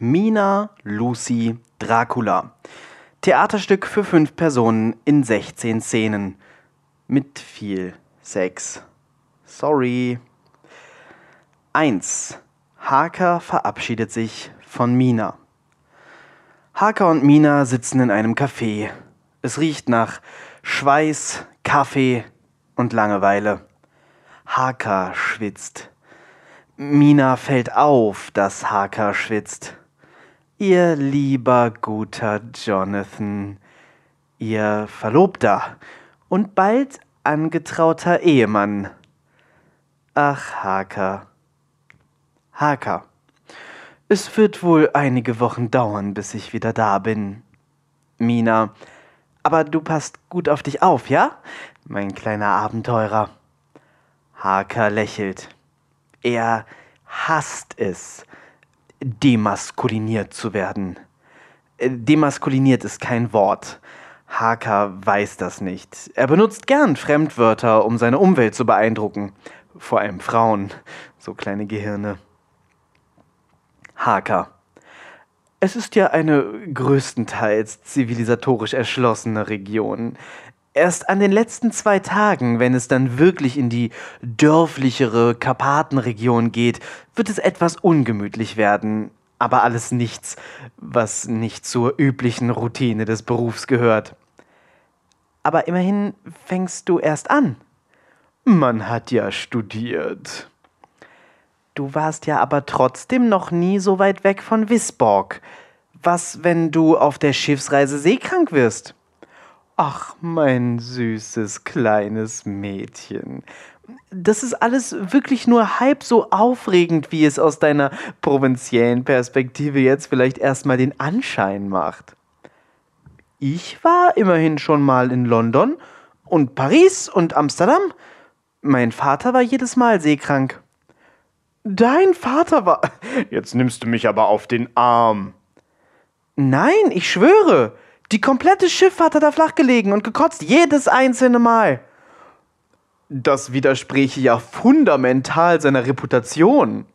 Mina, Lucy, Dracula. Theaterstück für fünf Personen in 16 Szenen. Mit viel Sex. Sorry. 1. Harker verabschiedet sich von Mina. Harker und Mina sitzen in einem Café. Es riecht nach Schweiß, Kaffee und Langeweile. Harker schwitzt. Mina fällt auf, dass Harker schwitzt. Ihr lieber guter Jonathan, ihr Verlobter und bald angetrauter Ehemann. Ach, Harker. Harker. Es wird wohl einige Wochen dauern, bis ich wieder da bin. Mina. Aber du passt gut auf dich auf, ja? Mein kleiner Abenteurer. Harker lächelt. Er hasst es, demaskuliniert zu werden. Äh, demaskuliniert ist kein Wort. Harker weiß das nicht. Er benutzt gern Fremdwörter, um seine Umwelt zu beeindrucken. Vor allem Frauen, so kleine Gehirne. Harker. Es ist ja eine größtenteils zivilisatorisch erschlossene Region. Erst an den letzten zwei Tagen, wenn es dann wirklich in die dörflichere Karpatenregion geht, wird es etwas ungemütlich werden. Aber alles nichts, was nicht zur üblichen Routine des Berufs gehört. Aber immerhin fängst du erst an. Man hat ja studiert. Du warst ja aber trotzdem noch nie so weit weg von Wisborg. Was, wenn du auf der Schiffsreise seekrank wirst? Ach, mein süßes kleines Mädchen. Das ist alles wirklich nur halb so aufregend, wie es aus deiner provinziellen Perspektive jetzt vielleicht erstmal den Anschein macht. Ich war immerhin schon mal in London und Paris und Amsterdam. Mein Vater war jedes Mal seekrank. Dein Vater war. Jetzt nimmst du mich aber auf den Arm. Nein, ich schwöre. Die komplette Schifffahrt hat er flach gelegen und gekotzt, jedes einzelne Mal. Das widerspräche ja fundamental seiner Reputation.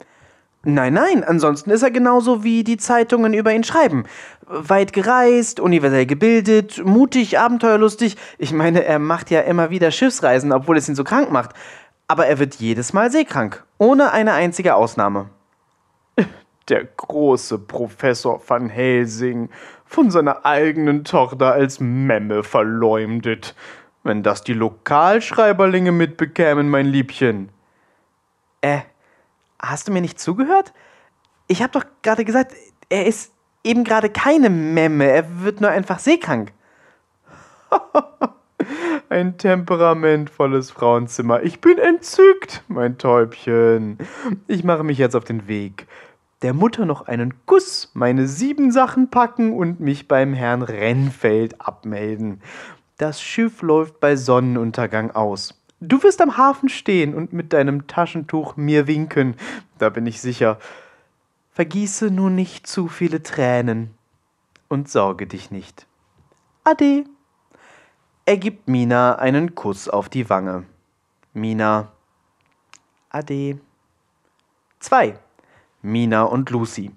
Nein, nein, ansonsten ist er genauso wie die Zeitungen über ihn schreiben. Weit gereist, universell gebildet, mutig, abenteuerlustig. Ich meine, er macht ja immer wieder Schiffsreisen, obwohl es ihn so krank macht. Aber er wird jedes Mal seekrank, ohne eine einzige Ausnahme. Der große Professor van Helsing, von seiner eigenen Tochter als Memme verleumdet. Wenn das die Lokalschreiberlinge mitbekämen, mein Liebchen. Äh, hast du mir nicht zugehört? Ich hab doch gerade gesagt, er ist eben gerade keine Memme, er wird nur einfach seekrank. Ein temperamentvolles Frauenzimmer. Ich bin entzückt, mein Täubchen. Ich mache mich jetzt auf den Weg der Mutter noch einen Kuss, meine sieben Sachen packen und mich beim Herrn Rennfeld abmelden. Das Schiff läuft bei Sonnenuntergang aus. Du wirst am Hafen stehen und mit deinem Taschentuch mir winken, da bin ich sicher. Vergieße nur nicht zu viele Tränen und sorge dich nicht. Ade. Er gibt Mina einen Kuss auf die Wange. Mina. Ade. 2. Mina und Lucy.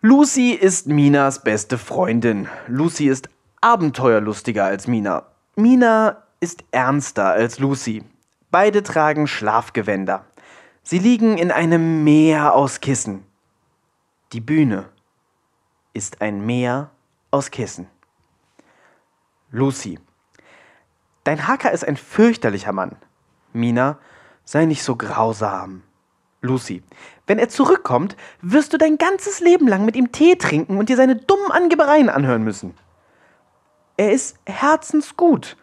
Lucy ist Minas beste Freundin. Lucy ist abenteuerlustiger als Mina. Mina ist ernster als Lucy. Beide tragen Schlafgewänder. Sie liegen in einem Meer aus Kissen. Die Bühne ist ein Meer aus Kissen. Lucy. Dein Hacker ist ein fürchterlicher Mann. Mina, sei nicht so grausam. Lucy, wenn er zurückkommt, wirst du dein ganzes Leben lang mit ihm Tee trinken und dir seine dummen Angebereien anhören müssen. Er ist herzensgut.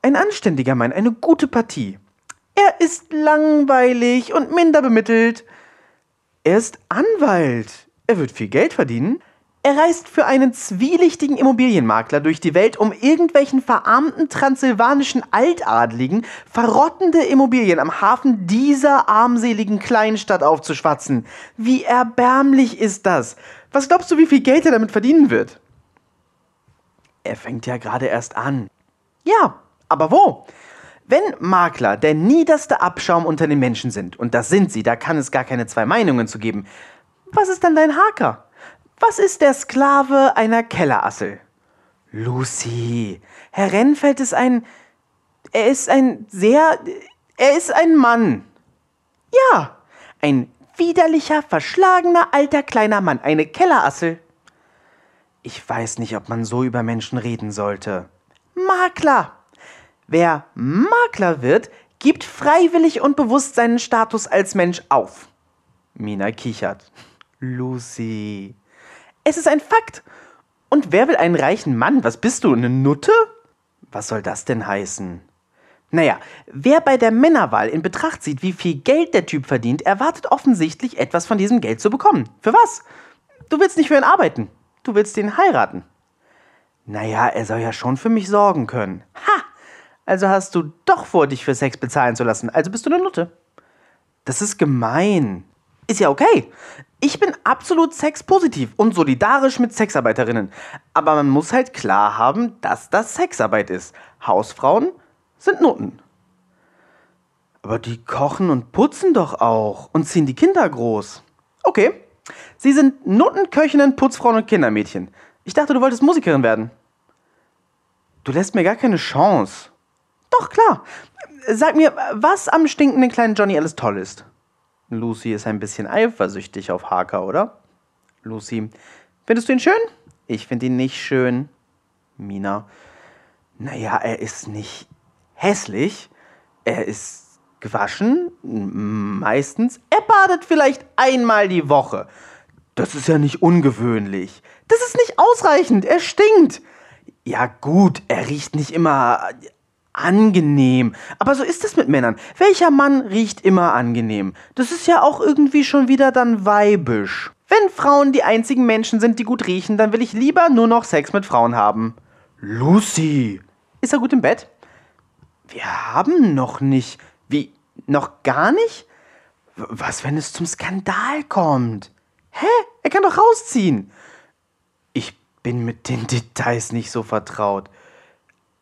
Ein anständiger Mann, eine gute Partie. Er ist langweilig und minder bemittelt. Er ist Anwalt. Er wird viel Geld verdienen. Er reist für einen zwielichtigen Immobilienmakler durch die Welt, um irgendwelchen verarmten transsilvanischen Altadligen verrottende Immobilien am Hafen dieser armseligen Kleinstadt aufzuschwatzen. Wie erbärmlich ist das? Was glaubst du, wie viel Geld er damit verdienen wird? Er fängt ja gerade erst an. Ja, aber wo? Wenn Makler der niederste Abschaum unter den Menschen sind, und das sind sie, da kann es gar keine zwei Meinungen zu geben, was ist dann dein Haker? Was ist der Sklave einer Kellerassel? Lucy, Herr Rennfeld ist ein. Er ist ein sehr. Er ist ein Mann. Ja, ein widerlicher, verschlagener, alter, kleiner Mann, eine Kellerassel. Ich weiß nicht, ob man so über Menschen reden sollte. Makler. Wer Makler wird, gibt freiwillig und bewusst seinen Status als Mensch auf. Mina kichert. Lucy. Es ist ein Fakt. Und wer will einen reichen Mann? Was bist du, eine Nutte? Was soll das denn heißen? Naja, wer bei der Männerwahl in Betracht zieht, wie viel Geld der Typ verdient, erwartet offensichtlich etwas von diesem Geld zu bekommen. Für was? Du willst nicht für ihn arbeiten. Du willst ihn heiraten. Naja, er soll ja schon für mich sorgen können. Ha! Also hast du doch vor, dich für Sex bezahlen zu lassen. Also bist du eine Nutte. Das ist gemein. Ist ja okay. Ich bin absolut sexpositiv und solidarisch mit Sexarbeiterinnen. Aber man muss halt klar haben, dass das Sexarbeit ist. Hausfrauen sind Nutten. Aber die kochen und putzen doch auch und ziehen die Kinder groß. Okay, sie sind Nutten, Köchinnen, Putzfrauen und Kindermädchen. Ich dachte, du wolltest Musikerin werden. Du lässt mir gar keine Chance. Doch, klar. Sag mir, was am stinkenden kleinen Johnny alles toll ist. Lucy ist ein bisschen eifersüchtig auf Harker, oder? Lucy, findest du ihn schön? Ich finde ihn nicht schön. Mina, naja, er ist nicht hässlich. Er ist gewaschen, meistens. Er badet vielleicht einmal die Woche. Das ist ja nicht ungewöhnlich. Das ist nicht ausreichend. Er stinkt. Ja gut, er riecht nicht immer angenehm. Aber so ist es mit Männern. Welcher Mann riecht immer angenehm? Das ist ja auch irgendwie schon wieder dann weibisch. Wenn Frauen die einzigen Menschen sind, die gut riechen, dann will ich lieber nur noch Sex mit Frauen haben. Lucy! Ist er gut im Bett? Wir haben noch nicht. Wie? Noch gar nicht? Was, wenn es zum Skandal kommt? Hä? Er kann doch rausziehen. Ich bin mit den Details nicht so vertraut.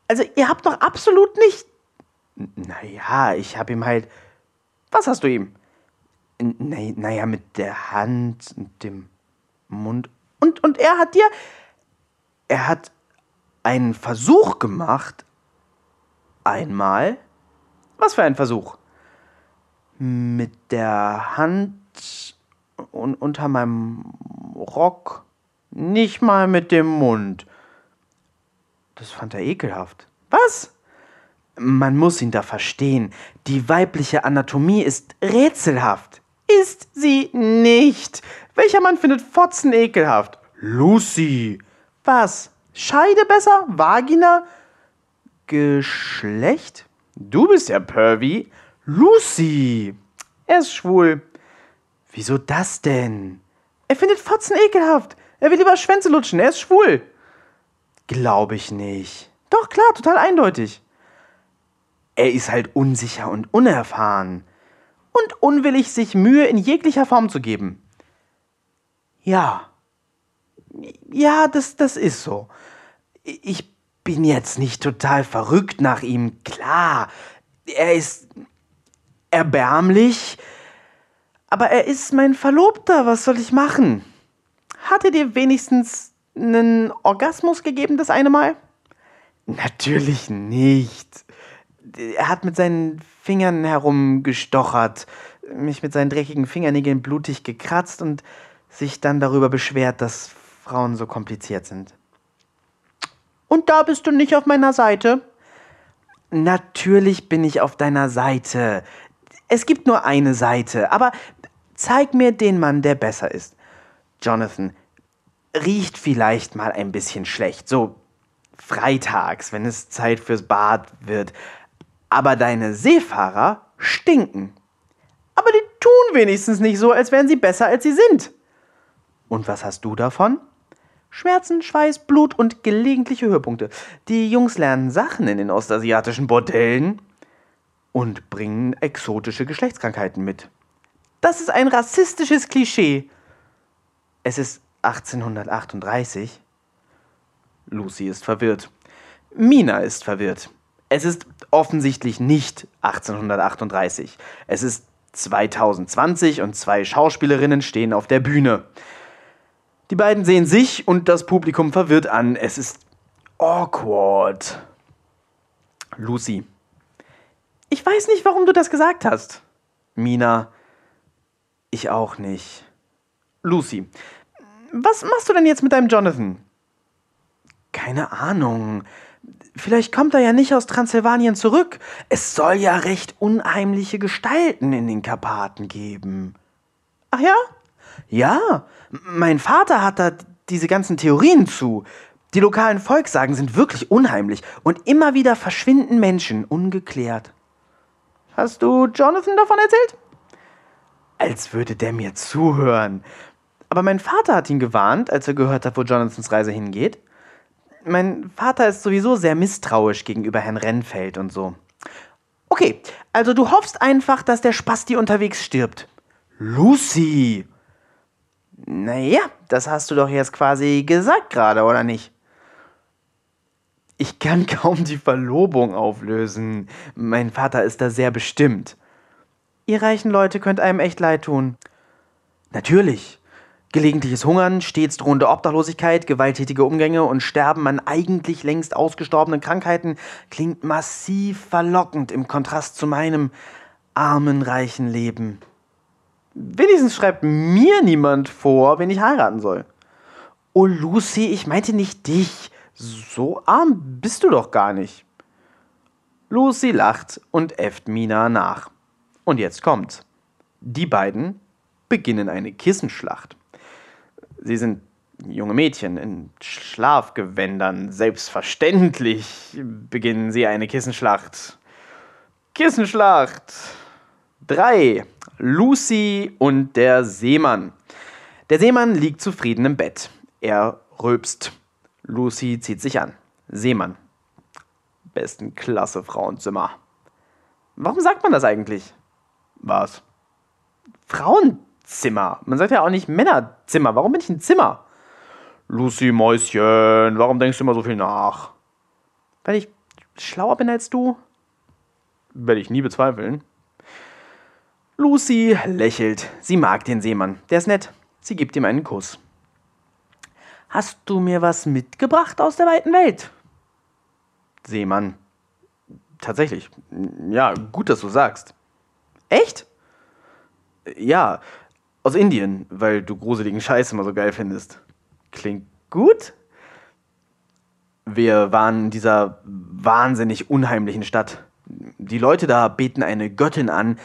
Also, ihr habt doch absolut nicht. Naja, ich hab ihm halt. Was hast du ihm? Naja, mit der Hand und dem Mund. Und, und er hat dir. Er hat einen Versuch gemacht. Einmal. Was für ein Versuch? Mit der Hand un unter meinem Rock. Nicht mal mit dem Mund. Das fand er ekelhaft. Was? Man muss ihn da verstehen. Die weibliche Anatomie ist rätselhaft. Ist sie nicht. Welcher Mann findet Fotzen ekelhaft? Lucy. Was? Scheide besser? Vagina? Geschlecht? Du bist ja pervy. Lucy. Er ist schwul. Wieso das denn? Er findet Fotzen ekelhaft. Er will lieber Schwänze lutschen. Er ist schwul. Glaube ich nicht. Doch, klar, total eindeutig. Er ist halt unsicher und unerfahren. Und unwillig, sich Mühe in jeglicher Form zu geben. Ja. Ja, das, das ist so. Ich bin jetzt nicht total verrückt nach ihm, klar. Er ist erbärmlich, aber er ist mein Verlobter, was soll ich machen? Hat er dir wenigstens einen Orgasmus gegeben das eine Mal? Natürlich nicht. Er hat mit seinen Fingern herumgestochert, mich mit seinen dreckigen Fingernägeln blutig gekratzt und sich dann darüber beschwert, dass Frauen so kompliziert sind. Und da bist du nicht auf meiner Seite? Natürlich bin ich auf deiner Seite. Es gibt nur eine Seite, aber zeig mir den Mann, der besser ist. Jonathan, riecht vielleicht mal ein bisschen schlecht, so freitags, wenn es Zeit fürs Bad wird. Aber deine Seefahrer stinken. Aber die tun wenigstens nicht so, als wären sie besser, als sie sind. Und was hast du davon? Schmerzen, Schweiß, Blut und gelegentliche Höhepunkte. Die Jungs lernen Sachen in den ostasiatischen Bordellen und bringen exotische Geschlechtskrankheiten mit. Das ist ein rassistisches Klischee. Es ist 1838? Lucy ist verwirrt. Mina ist verwirrt. Es ist offensichtlich nicht 1838. Es ist 2020 und zwei Schauspielerinnen stehen auf der Bühne. Die beiden sehen sich und das Publikum verwirrt an. Es ist awkward. Lucy. Ich weiß nicht, warum du das gesagt hast. Mina. Ich auch nicht. Lucy. Was machst du denn jetzt mit deinem Jonathan? Keine Ahnung. Vielleicht kommt er ja nicht aus Transsilvanien zurück. Es soll ja recht unheimliche Gestalten in den Karpaten geben. Ach ja? Ja, mein Vater hat da diese ganzen Theorien zu. Die lokalen Volkssagen sind wirklich unheimlich und immer wieder verschwinden Menschen ungeklärt. Hast du Jonathan davon erzählt? Als würde der mir zuhören. Aber mein Vater hat ihn gewarnt, als er gehört hat, wo Jonathans Reise hingeht. Mein Vater ist sowieso sehr misstrauisch gegenüber Herrn Rennfeld und so. Okay, also du hoffst einfach, dass der Spasti unterwegs stirbt. Lucy! Naja, das hast du doch jetzt quasi gesagt gerade, oder nicht? Ich kann kaum die Verlobung auflösen. Mein Vater ist da sehr bestimmt. Ihr reichen Leute könnt einem echt leid tun. Natürlich. Gelegentliches Hungern, stets drohende Obdachlosigkeit, gewalttätige Umgänge und Sterben an eigentlich längst ausgestorbenen Krankheiten klingt massiv verlockend im Kontrast zu meinem armen, reichen Leben. Wenigstens schreibt mir niemand vor, wen ich heiraten soll. Oh, Lucy, ich meinte nicht dich. So arm bist du doch gar nicht. Lucy lacht und äfft Mina nach. Und jetzt kommt's. Die beiden beginnen eine Kissenschlacht. Sie sind junge Mädchen in Schlafgewändern. Selbstverständlich beginnen sie eine Kissenschlacht. Kissenschlacht! Drei. Lucy und der Seemann. Der Seemann liegt zufrieden im Bett. Er rülpst. Lucy zieht sich an. Seemann. Besten Klasse Frauenzimmer. Warum sagt man das eigentlich? Was? Frauenzimmer. Man sagt ja auch nicht Männerzimmer. Warum bin ich ein Zimmer? Lucy Mäuschen, warum denkst du immer so viel nach? Weil ich schlauer bin als du? Werde ich nie bezweifeln. Lucy lächelt. Sie mag den Seemann. Der ist nett. Sie gibt ihm einen Kuss. Hast du mir was mitgebracht aus der weiten Welt? Seemann. Tatsächlich. Ja, gut, dass du sagst. Echt? Ja, aus Indien, weil du gruseligen Scheiß immer so geil findest. Klingt gut? Wir waren in dieser wahnsinnig unheimlichen Stadt. Die Leute da beten eine Göttin an,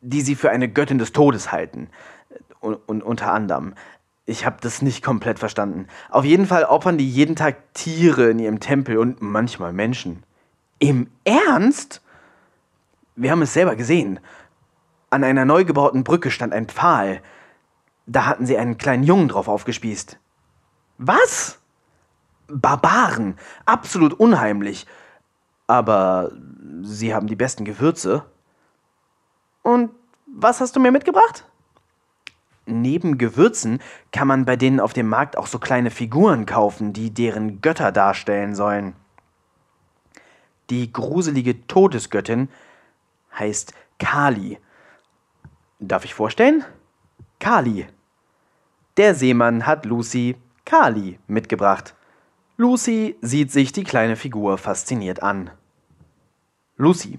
die sie für eine Göttin des Todes halten. Und, und unter anderem. Ich habe das nicht komplett verstanden. Auf jeden Fall opfern die jeden Tag Tiere in ihrem Tempel und manchmal Menschen. Im Ernst? Wir haben es selber gesehen. An einer neu gebauten Brücke stand ein Pfahl. Da hatten sie einen kleinen Jungen drauf aufgespießt. Was? Barbaren. Absolut unheimlich. Aber sie haben die besten Gewürze. Und was hast du mir mitgebracht? Neben Gewürzen kann man bei denen auf dem Markt auch so kleine Figuren kaufen, die deren Götter darstellen sollen. Die gruselige Todesgöttin heißt Kali. Darf ich vorstellen? Kali. Der Seemann hat Lucy Kali mitgebracht. Lucy sieht sich die kleine Figur fasziniert an. Lucy,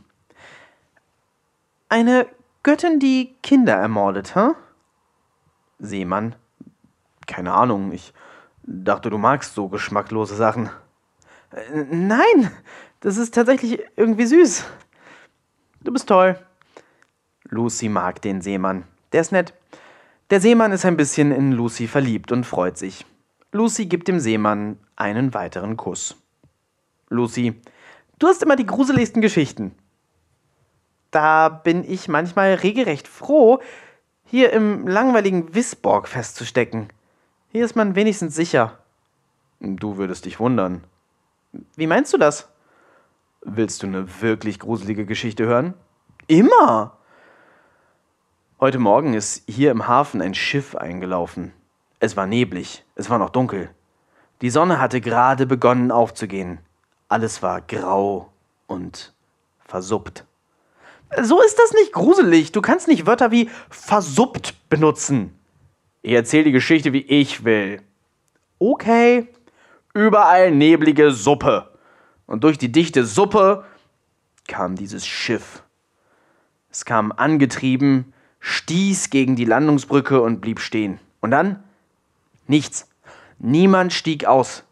eine Göttin, die Kinder ermordet, hä? Huh? Seemann. Keine Ahnung, ich dachte, du magst so geschmacklose Sachen. Nein, das ist tatsächlich irgendwie süß. Du bist toll. Lucy mag den Seemann. Der ist nett. Der Seemann ist ein bisschen in Lucy verliebt und freut sich. Lucy gibt dem Seemann einen weiteren Kuss. Lucy, du hast immer die gruseligsten Geschichten da bin ich manchmal regelrecht froh, hier im langweiligen Wisborg festzustecken. Hier ist man wenigstens sicher. Du würdest dich wundern. Wie meinst du das? Willst du eine wirklich gruselige Geschichte hören? Immer! Heute Morgen ist hier im Hafen ein Schiff eingelaufen. Es war neblig, es war noch dunkel. Die Sonne hatte gerade begonnen aufzugehen. Alles war grau und versuppt. So ist das nicht gruselig. Du kannst nicht Wörter wie versuppt benutzen. Ich erzähle die Geschichte, wie ich will. Okay. Überall neblige Suppe. Und durch die dichte Suppe kam dieses Schiff. Es kam angetrieben, stieß gegen die Landungsbrücke und blieb stehen. Und dann? Nichts. Niemand stieg aus.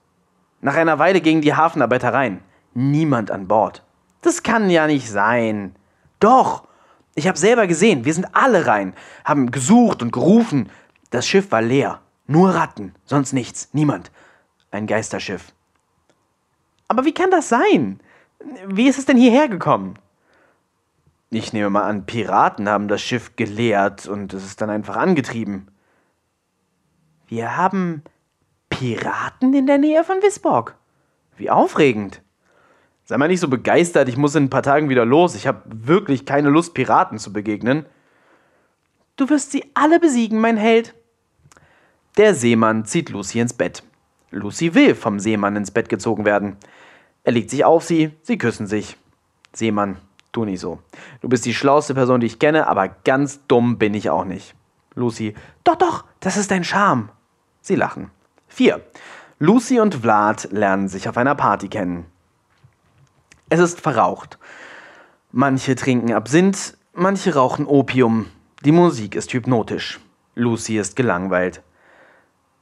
Nach einer Weile gingen die Hafenarbeiter rein. Niemand an Bord. Das kann ja nicht sein. Doch. Ich habe selber gesehen, wir sind alle rein, haben gesucht und gerufen. Das Schiff war leer. Nur Ratten, sonst nichts, niemand. Ein Geisterschiff. Aber wie kann das sein? Wie ist es denn hierher gekommen? Ich nehme mal an, Piraten haben das Schiff geleert und es ist dann einfach angetrieben. Wir haben Piraten in der Nähe von Wisborg. Wie aufregend. Sei mal nicht so begeistert, ich muss in ein paar Tagen wieder los. Ich habe wirklich keine Lust, Piraten zu begegnen. Du wirst sie alle besiegen, mein Held. Der Seemann zieht Lucy ins Bett. Lucy will vom Seemann ins Bett gezogen werden. Er legt sich auf sie, sie küssen sich. Seemann, tu nicht so. Du bist die schlauste Person, die ich kenne, aber ganz dumm bin ich auch nicht. Lucy, doch, doch, das ist dein Charme. Sie lachen. 4. Lucy und Vlad lernen sich auf einer Party kennen. Es ist verraucht. Manche trinken Absinth, manche rauchen Opium. Die Musik ist hypnotisch. Lucy ist gelangweilt.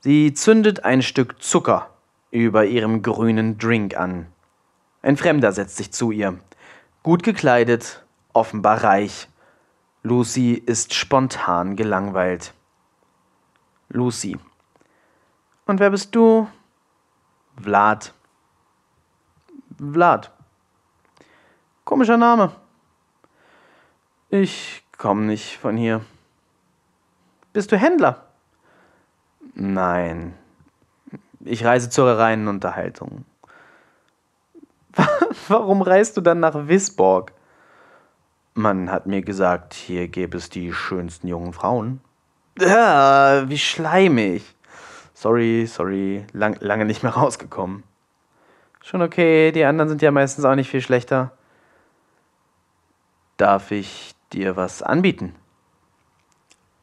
Sie zündet ein Stück Zucker über ihrem grünen Drink an. Ein Fremder setzt sich zu ihr. Gut gekleidet, offenbar reich. Lucy ist spontan gelangweilt. Lucy. Und wer bist du? Vlad. Vlad. Komischer Name. Ich komme nicht von hier. Bist du Händler? Nein. Ich reise zur reinen Unterhaltung. Warum reist du dann nach Wisborg? Man hat mir gesagt, hier gäbe es die schönsten jungen Frauen. Ja, wie schleimig. Sorry, sorry, lang, lange nicht mehr rausgekommen. Schon okay, die anderen sind ja meistens auch nicht viel schlechter. Darf ich dir was anbieten?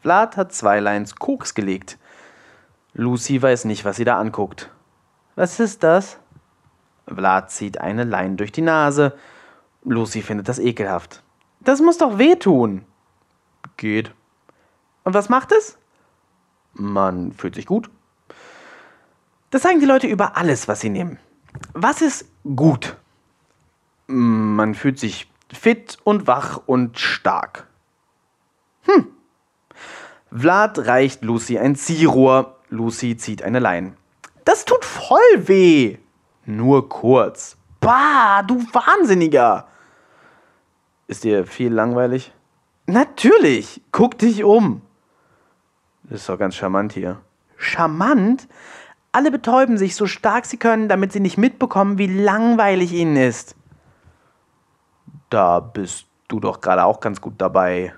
Vlad hat zwei Lines Koks gelegt. Lucy weiß nicht, was sie da anguckt. Was ist das? Vlad zieht eine Lein durch die Nase. Lucy findet das ekelhaft. Das muss doch wehtun. Geht. Und was macht es? Man fühlt sich gut. Das sagen die Leute über alles, was sie nehmen. Was ist gut? Man fühlt sich fit und wach und stark. Hm. Vlad reicht Lucy ein Ziehrohr. Lucy zieht eine Lein. Das tut voll weh. Nur kurz. Bah, du Wahnsinniger. Ist dir viel langweilig? Natürlich. Guck dich um. Das ist doch ganz charmant hier. Charmant? Alle betäuben sich so stark sie können, damit sie nicht mitbekommen, wie langweilig ihnen ist. Da bist du doch gerade auch ganz gut dabei.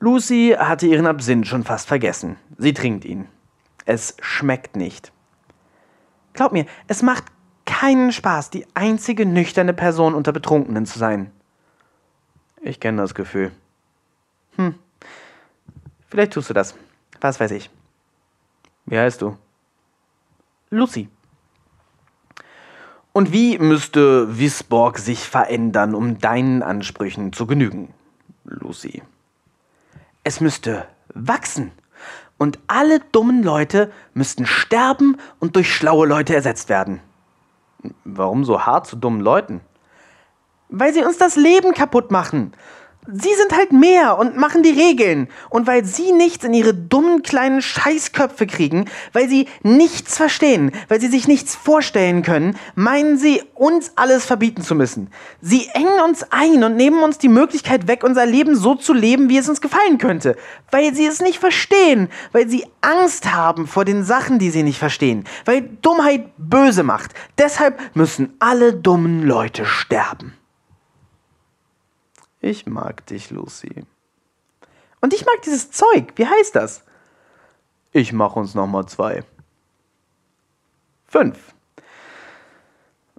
Lucy hatte ihren Absinth schon fast vergessen. Sie trinkt ihn. Es schmeckt nicht. Glaub mir, es macht keinen Spaß, die einzige nüchterne Person unter Betrunkenen zu sein. Ich kenne das Gefühl. Hm. Vielleicht tust du das. Was weiß ich. Wie heißt du? Lucy. Und wie müsste Wisborg sich verändern, um deinen Ansprüchen zu genügen, Lucy? Es müsste wachsen. Und alle dummen Leute müssten sterben und durch schlaue Leute ersetzt werden. Warum so hart zu dummen Leuten? Weil sie uns das Leben kaputt machen. Sie sind halt mehr und machen die Regeln. Und weil sie nichts in ihre dummen kleinen Scheißköpfe kriegen, weil sie nichts verstehen, weil sie sich nichts vorstellen können, meinen sie, uns alles verbieten zu müssen. Sie engen uns ein und nehmen uns die Möglichkeit weg, unser Leben so zu leben, wie es uns gefallen könnte. Weil sie es nicht verstehen, weil sie Angst haben vor den Sachen, die sie nicht verstehen, weil Dummheit böse macht. Deshalb müssen alle dummen Leute sterben. Ich mag dich, Lucy. Und ich mag dieses Zeug. Wie heißt das? Ich mach uns nochmal zwei. Fünf.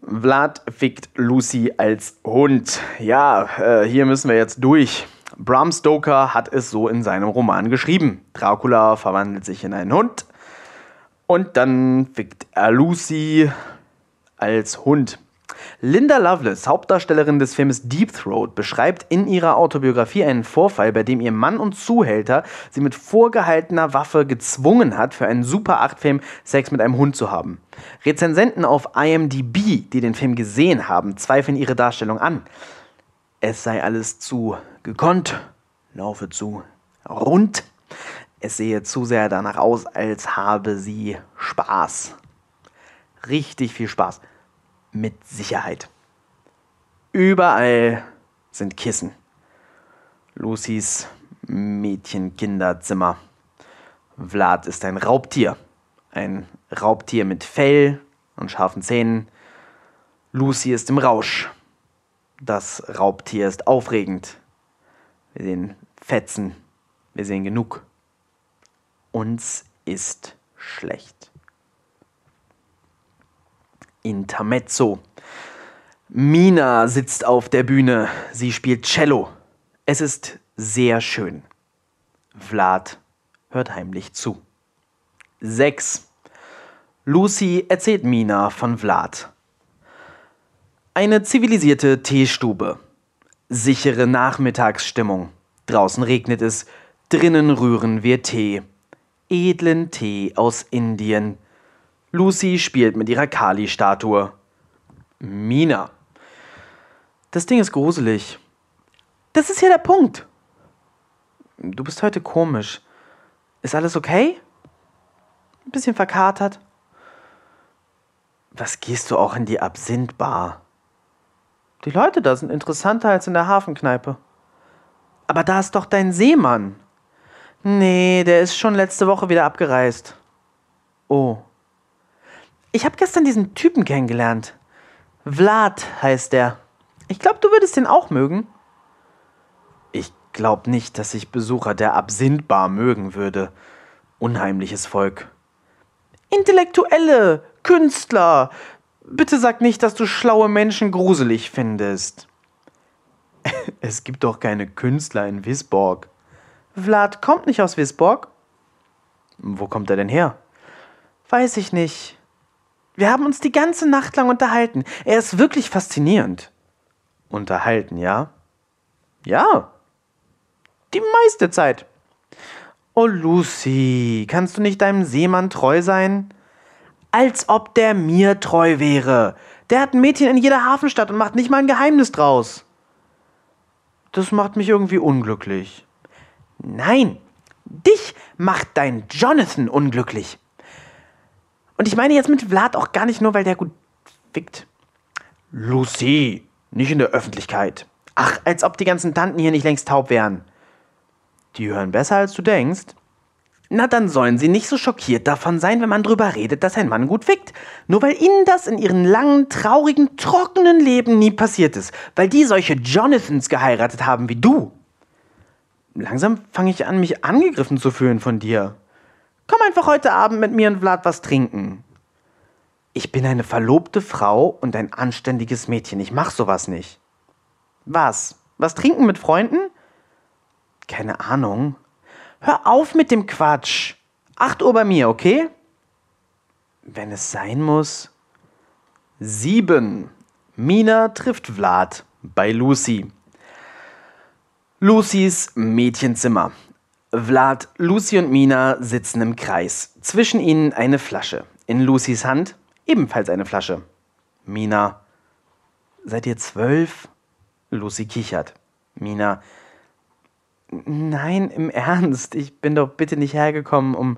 Vlad fickt Lucy als Hund. Ja, äh, hier müssen wir jetzt durch. Bram Stoker hat es so in seinem Roman geschrieben. Dracula verwandelt sich in einen Hund. Und dann fickt er Lucy als Hund. Linda Lovelace, Hauptdarstellerin des Films Deep Throat, beschreibt in ihrer Autobiografie einen Vorfall, bei dem ihr Mann und Zuhälter sie mit vorgehaltener Waffe gezwungen hat, für einen Super 8-Film Sex mit einem Hund zu haben. Rezensenten auf IMDb, die den Film gesehen haben, zweifeln ihre Darstellung an. Es sei alles zu gekonnt, laufe zu rund. Es sehe zu sehr danach aus, als habe sie Spaß. Richtig viel Spaß mit Sicherheit. Überall sind Kissen. Lucys Mädchen-Kinderzimmer. Vlad ist ein Raubtier. Ein Raubtier mit Fell und scharfen Zähnen. Lucy ist im Rausch. Das Raubtier ist aufregend. Wir sehen Fetzen. Wir sehen genug. Uns ist schlecht. Intermezzo. Mina sitzt auf der Bühne. Sie spielt Cello. Es ist sehr schön. Vlad hört heimlich zu. 6. Lucy erzählt Mina von Vlad. Eine zivilisierte Teestube. Sichere Nachmittagsstimmung. Draußen regnet es, drinnen rühren wir Tee. Edlen Tee aus Indien. Lucy spielt mit ihrer Kali-Statue. Mina. Das Ding ist gruselig. Das ist ja der Punkt. Du bist heute komisch. Ist alles okay? Ein bisschen verkatert? Was gehst du auch in die Absinthbar? Die Leute da sind interessanter als in der Hafenkneipe. Aber da ist doch dein Seemann. Nee, der ist schon letzte Woche wieder abgereist. Oh. Ich habe gestern diesen Typen kennengelernt. Vlad heißt der. Ich glaube, du würdest den auch mögen. Ich glaube nicht, dass ich Besucher der Absinthbar mögen würde. Unheimliches Volk. Intellektuelle, Künstler. Bitte sag nicht, dass du schlaue Menschen gruselig findest. es gibt doch keine Künstler in Wisborg. Vlad kommt nicht aus Wisborg. Wo kommt er denn her? Weiß ich nicht. Wir haben uns die ganze Nacht lang unterhalten. Er ist wirklich faszinierend. Unterhalten, ja? Ja. Die meiste Zeit. Oh, Lucy, kannst du nicht deinem Seemann treu sein? Als ob der mir treu wäre. Der hat ein Mädchen in jeder Hafenstadt und macht nicht mal ein Geheimnis draus. Das macht mich irgendwie unglücklich. Nein, dich macht dein Jonathan unglücklich. Und ich meine jetzt mit Vlad auch gar nicht nur, weil der gut fickt. Lucy, nicht in der Öffentlichkeit. Ach, als ob die ganzen Tanten hier nicht längst taub wären. Die hören besser, als du denkst. Na, dann sollen sie nicht so schockiert davon sein, wenn man drüber redet, dass ein Mann gut fickt. Nur weil ihnen das in ihren langen, traurigen, trockenen Leben nie passiert ist. Weil die solche Jonathans geheiratet haben wie du. Langsam fange ich an, mich angegriffen zu fühlen von dir. Komm einfach heute Abend mit mir und Vlad was trinken. Ich bin eine verlobte Frau und ein anständiges Mädchen. Ich mach sowas nicht. Was? Was trinken mit Freunden? Keine Ahnung. Hör auf mit dem Quatsch. Acht Uhr bei mir, okay? Wenn es sein muss. Sieben. Mina trifft Vlad bei Lucy. Lucys Mädchenzimmer. Vlad, Lucy und Mina sitzen im Kreis. Zwischen ihnen eine Flasche. In Lucys Hand ebenfalls eine Flasche. Mina, seid ihr zwölf? Lucy kichert. Mina, nein, im Ernst, ich bin doch bitte nicht hergekommen, um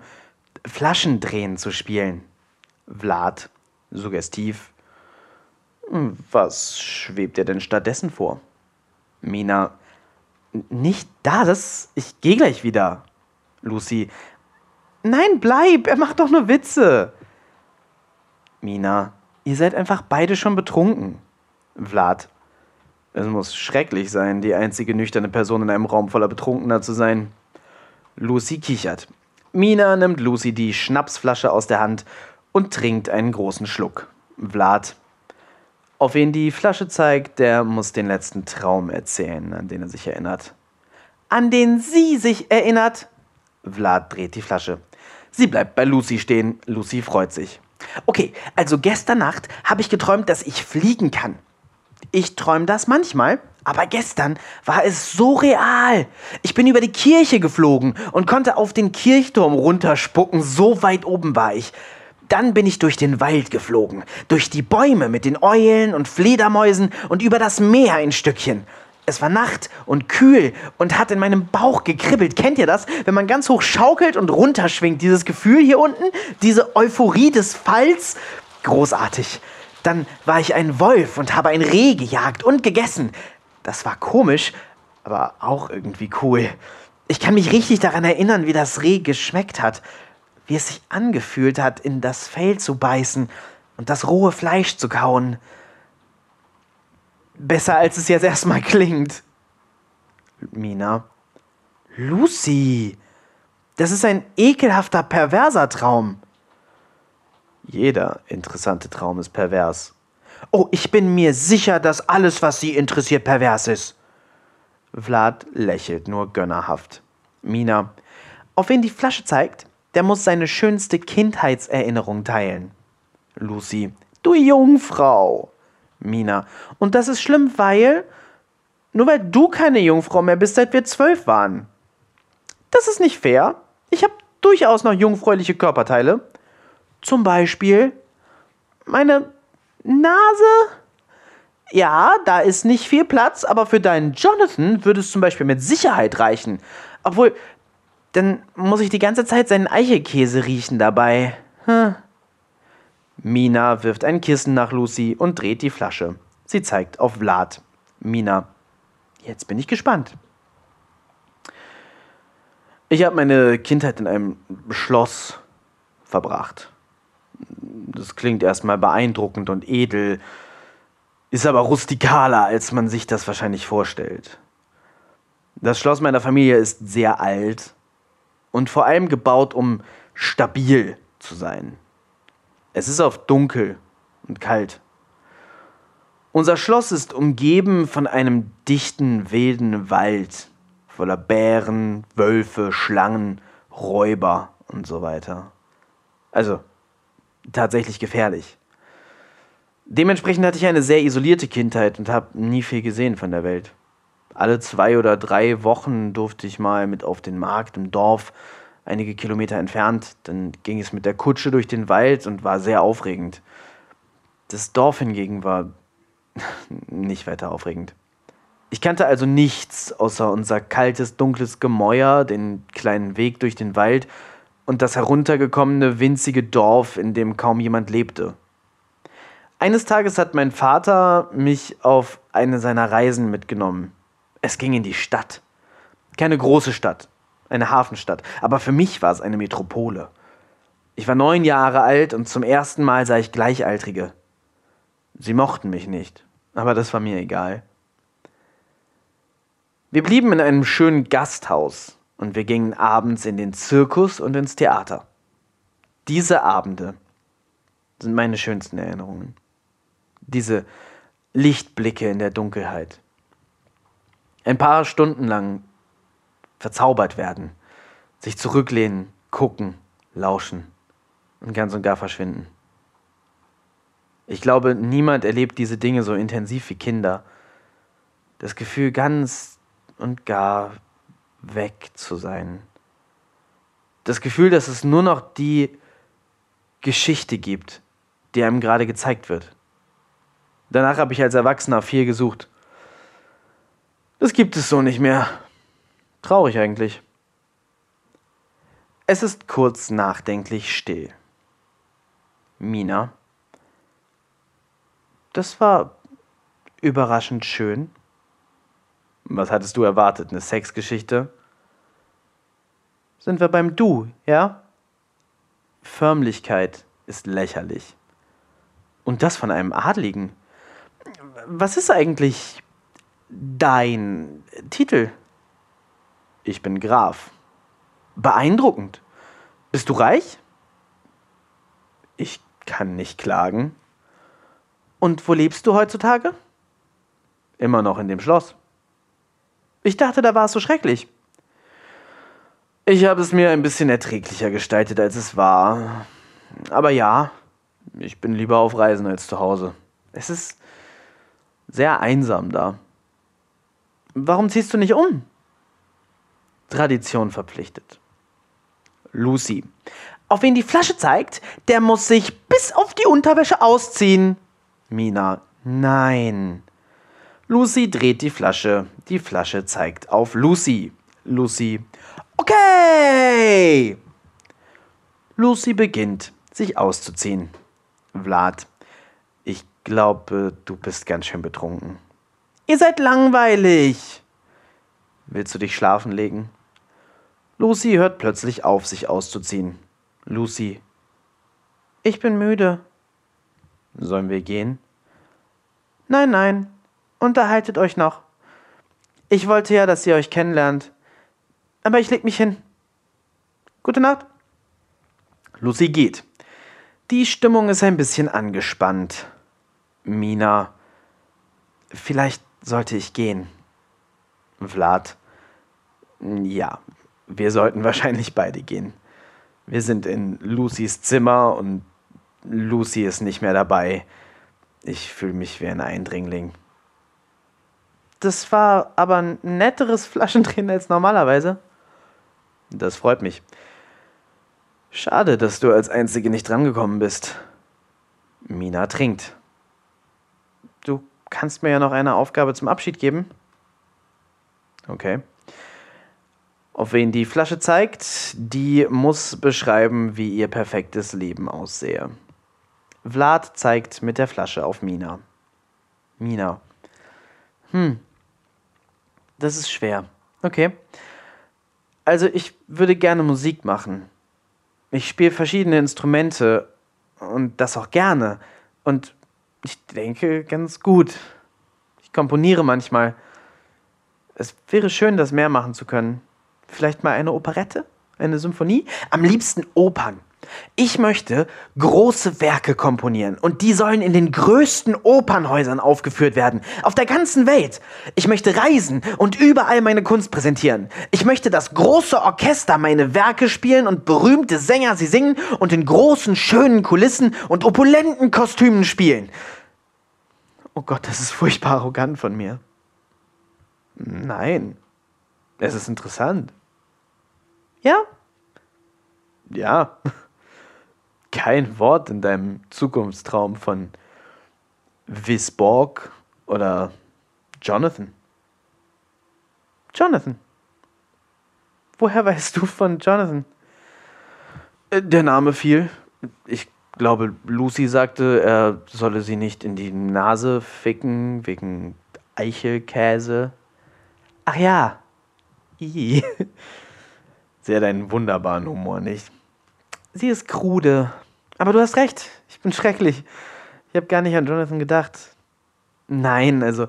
Flaschendrehen zu spielen. Vlad, suggestiv. Was schwebt dir denn stattdessen vor? Mina, nicht da, das. Ich gehe gleich wieder. Lucy. Nein, bleib, er macht doch nur Witze. Mina, ihr seid einfach beide schon betrunken. Vlad. Es muss schrecklich sein, die einzige nüchterne Person in einem Raum voller Betrunkener zu sein. Lucy kichert. Mina nimmt Lucy die Schnapsflasche aus der Hand und trinkt einen großen Schluck. Vlad auf wen die Flasche zeigt, der muss den letzten Traum erzählen, an den er sich erinnert. An den sie sich erinnert? Vlad dreht die Flasche. Sie bleibt bei Lucy stehen. Lucy freut sich. Okay, also gestern Nacht habe ich geträumt, dass ich fliegen kann. Ich träume das manchmal, aber gestern war es so real. Ich bin über die Kirche geflogen und konnte auf den Kirchturm runterspucken, so weit oben war ich. Dann bin ich durch den Wald geflogen, durch die Bäume mit den Eulen und Fledermäusen und über das Meer ein Stückchen. Es war Nacht und kühl und hat in meinem Bauch gekribbelt. Kennt ihr das? Wenn man ganz hoch schaukelt und runterschwingt, dieses Gefühl hier unten, diese Euphorie des Falls. Großartig. Dann war ich ein Wolf und habe ein Reh gejagt und gegessen. Das war komisch, aber auch irgendwie cool. Ich kann mich richtig daran erinnern, wie das Reh geschmeckt hat, wie es sich angefühlt hat, in das Fell zu beißen und das rohe Fleisch zu kauen. Besser als es jetzt erstmal klingt. Mina. Lucy. Das ist ein ekelhafter, perverser Traum. Jeder interessante Traum ist pervers. Oh, ich bin mir sicher, dass alles, was Sie interessiert, pervers ist. Vlad lächelt nur gönnerhaft. Mina, auf wen die Flasche zeigt, der muss seine schönste Kindheitserinnerung teilen. Lucy, du Jungfrau. Mina, und das ist schlimm, weil. Nur weil du keine Jungfrau mehr bist, seit wir zwölf waren. Das ist nicht fair. Ich habe durchaus noch jungfräuliche Körperteile. Zum Beispiel meine Nase. Ja, da ist nicht viel Platz, aber für deinen Jonathan würde es zum Beispiel mit Sicherheit reichen. Obwohl, dann muss ich die ganze Zeit seinen Eichelkäse riechen dabei. Hm. Mina wirft ein Kissen nach Lucy und dreht die Flasche. Sie zeigt auf Vlad. Mina, jetzt bin ich gespannt. Ich habe meine Kindheit in einem Schloss verbracht. Das klingt erstmal beeindruckend und edel, ist aber rustikaler, als man sich das wahrscheinlich vorstellt. Das Schloss meiner Familie ist sehr alt und vor allem gebaut, um stabil zu sein. Es ist oft dunkel und kalt. Unser Schloss ist umgeben von einem dichten, wilden Wald voller Bären, Wölfe, Schlangen, Räuber und so weiter. Also tatsächlich gefährlich. Dementsprechend hatte ich eine sehr isolierte Kindheit und habe nie viel gesehen von der Welt. Alle zwei oder drei Wochen durfte ich mal mit auf den Markt im Dorf einige Kilometer entfernt. Dann ging es mit der Kutsche durch den Wald und war sehr aufregend. Das Dorf hingegen war nicht weiter aufregend. Ich kannte also nichts außer unser kaltes, dunkles Gemäuer, den kleinen Weg durch den Wald und das heruntergekommene, winzige Dorf, in dem kaum jemand lebte. Eines Tages hat mein Vater mich auf eine seiner Reisen mitgenommen. Es ging in die Stadt. Keine große Stadt, eine Hafenstadt, aber für mich war es eine Metropole. Ich war neun Jahre alt und zum ersten Mal sah ich Gleichaltrige. Sie mochten mich nicht, aber das war mir egal. Wir blieben in einem schönen Gasthaus und wir gingen abends in den Zirkus und ins Theater. Diese Abende sind meine schönsten Erinnerungen. Diese Lichtblicke in der Dunkelheit. Ein paar Stunden lang verzaubert werden, sich zurücklehnen, gucken, lauschen und ganz und gar verschwinden. Ich glaube, niemand erlebt diese Dinge so intensiv wie Kinder. Das Gefühl, ganz und gar weg zu sein. Das Gefühl, dass es nur noch die Geschichte gibt, die einem gerade gezeigt wird. Danach habe ich als Erwachsener viel gesucht. Das gibt es so nicht mehr. Traurig eigentlich. Es ist kurz nachdenklich still. Mina. Das war überraschend schön. Was hattest du erwartet? Eine Sexgeschichte? Sind wir beim Du, ja? Förmlichkeit ist lächerlich. Und das von einem Adligen. Was ist eigentlich dein Titel? Ich bin Graf. Beeindruckend. Bist du reich? Ich kann nicht klagen. Und wo lebst du heutzutage? Immer noch in dem Schloss. Ich dachte, da war es so schrecklich. Ich habe es mir ein bisschen erträglicher gestaltet, als es war. Aber ja, ich bin lieber auf Reisen als zu Hause. Es ist sehr einsam da. Warum ziehst du nicht um? Tradition verpflichtet. Lucy. Auf wen die Flasche zeigt, der muss sich bis auf die Unterwäsche ausziehen. Mina. Nein. Lucy dreht die Flasche. Die Flasche zeigt auf Lucy. Lucy. Okay. Lucy beginnt, sich auszuziehen. Vlad. Ich glaube, du bist ganz schön betrunken. Ihr seid langweilig. Willst du dich schlafen legen? Lucy hört plötzlich auf, sich auszuziehen. Lucy. Ich bin müde. Sollen wir gehen? Nein, nein. Unterhaltet euch noch. Ich wollte ja, dass ihr euch kennenlernt. Aber ich leg mich hin. Gute Nacht. Lucy geht. Die Stimmung ist ein bisschen angespannt. Mina. Vielleicht sollte ich gehen. Vlad. Ja, wir sollten wahrscheinlich beide gehen. Wir sind in Lucys Zimmer und Lucy ist nicht mehr dabei. Ich fühle mich wie ein Eindringling. Das war aber ein netteres Flaschendrehen als normalerweise. Das freut mich. Schade, dass du als Einzige nicht drangekommen bist. Mina trinkt. Kannst mir ja noch eine Aufgabe zum Abschied geben. Okay. Auf wen die Flasche zeigt, die muss beschreiben, wie ihr perfektes Leben aussehe. Vlad zeigt mit der Flasche auf Mina. Mina. Hm. Das ist schwer. Okay. Also ich würde gerne Musik machen. Ich spiele verschiedene Instrumente und das auch gerne. Und ich denke ganz gut. Ich komponiere manchmal. Es wäre schön, das mehr machen zu können. Vielleicht mal eine Operette? Eine Symphonie? Am liebsten Opern. Ich möchte große Werke komponieren und die sollen in den größten Opernhäusern aufgeführt werden, auf der ganzen Welt. Ich möchte reisen und überall meine Kunst präsentieren. Ich möchte, dass große Orchester meine Werke spielen und berühmte Sänger sie singen und in großen, schönen Kulissen und opulenten Kostümen spielen. Oh Gott, das ist furchtbar arrogant von mir. Nein, es ist interessant. Ja? Ja. Kein Wort in deinem Zukunftstraum von Visborg oder Jonathan. Jonathan. Woher weißt du von Jonathan? Äh, der Name fiel. Ich glaube, Lucy sagte, er solle sie nicht in die Nase ficken wegen Eichelkäse. Ach ja. I. Sie hat einen wunderbaren Humor, nicht? Sie ist krude. Aber du hast recht. Ich bin schrecklich. Ich habe gar nicht an Jonathan gedacht. Nein, also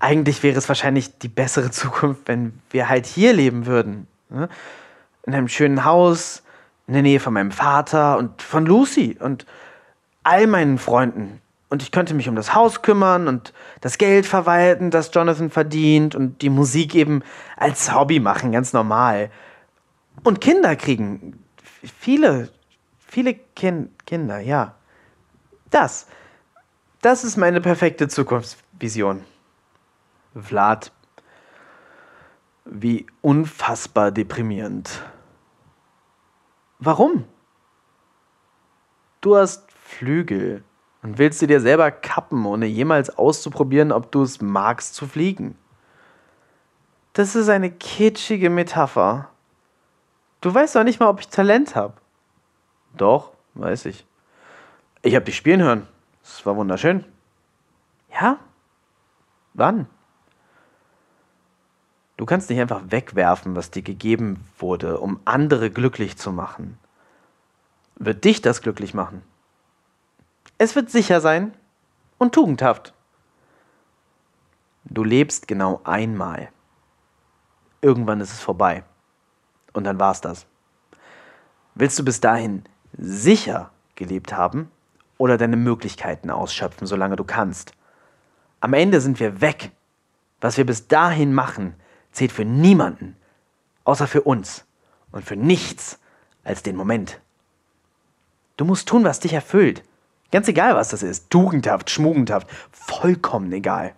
eigentlich wäre es wahrscheinlich die bessere Zukunft, wenn wir halt hier leben würden. Ne? In einem schönen Haus, in der Nähe von meinem Vater und von Lucy und all meinen Freunden. Und ich könnte mich um das Haus kümmern und das Geld verwalten, das Jonathan verdient und die Musik eben als Hobby machen, ganz normal. Und Kinder kriegen. Viele, viele kind, Kinder, ja. Das. Das ist meine perfekte Zukunftsvision. Vlad. Wie unfassbar deprimierend. Warum? Du hast Flügel und willst sie dir selber kappen, ohne jemals auszuprobieren, ob du es magst zu fliegen. Das ist eine kitschige Metapher. Du weißt doch nicht mal, ob ich Talent habe. Doch, weiß ich. Ich habe dich spielen hören. Es war wunderschön. Ja? Wann? Du kannst nicht einfach wegwerfen, was dir gegeben wurde, um andere glücklich zu machen. Wird dich das glücklich machen? Es wird sicher sein und tugendhaft. Du lebst genau einmal. Irgendwann ist es vorbei. Und dann war's das. Willst du bis dahin sicher gelebt haben oder deine Möglichkeiten ausschöpfen, solange du kannst? Am Ende sind wir weg. Was wir bis dahin machen, zählt für niemanden, außer für uns. und für nichts als den Moment. Du musst tun, was dich erfüllt. Ganz egal, was das ist. Tugendhaft, schmugendhaft, vollkommen egal.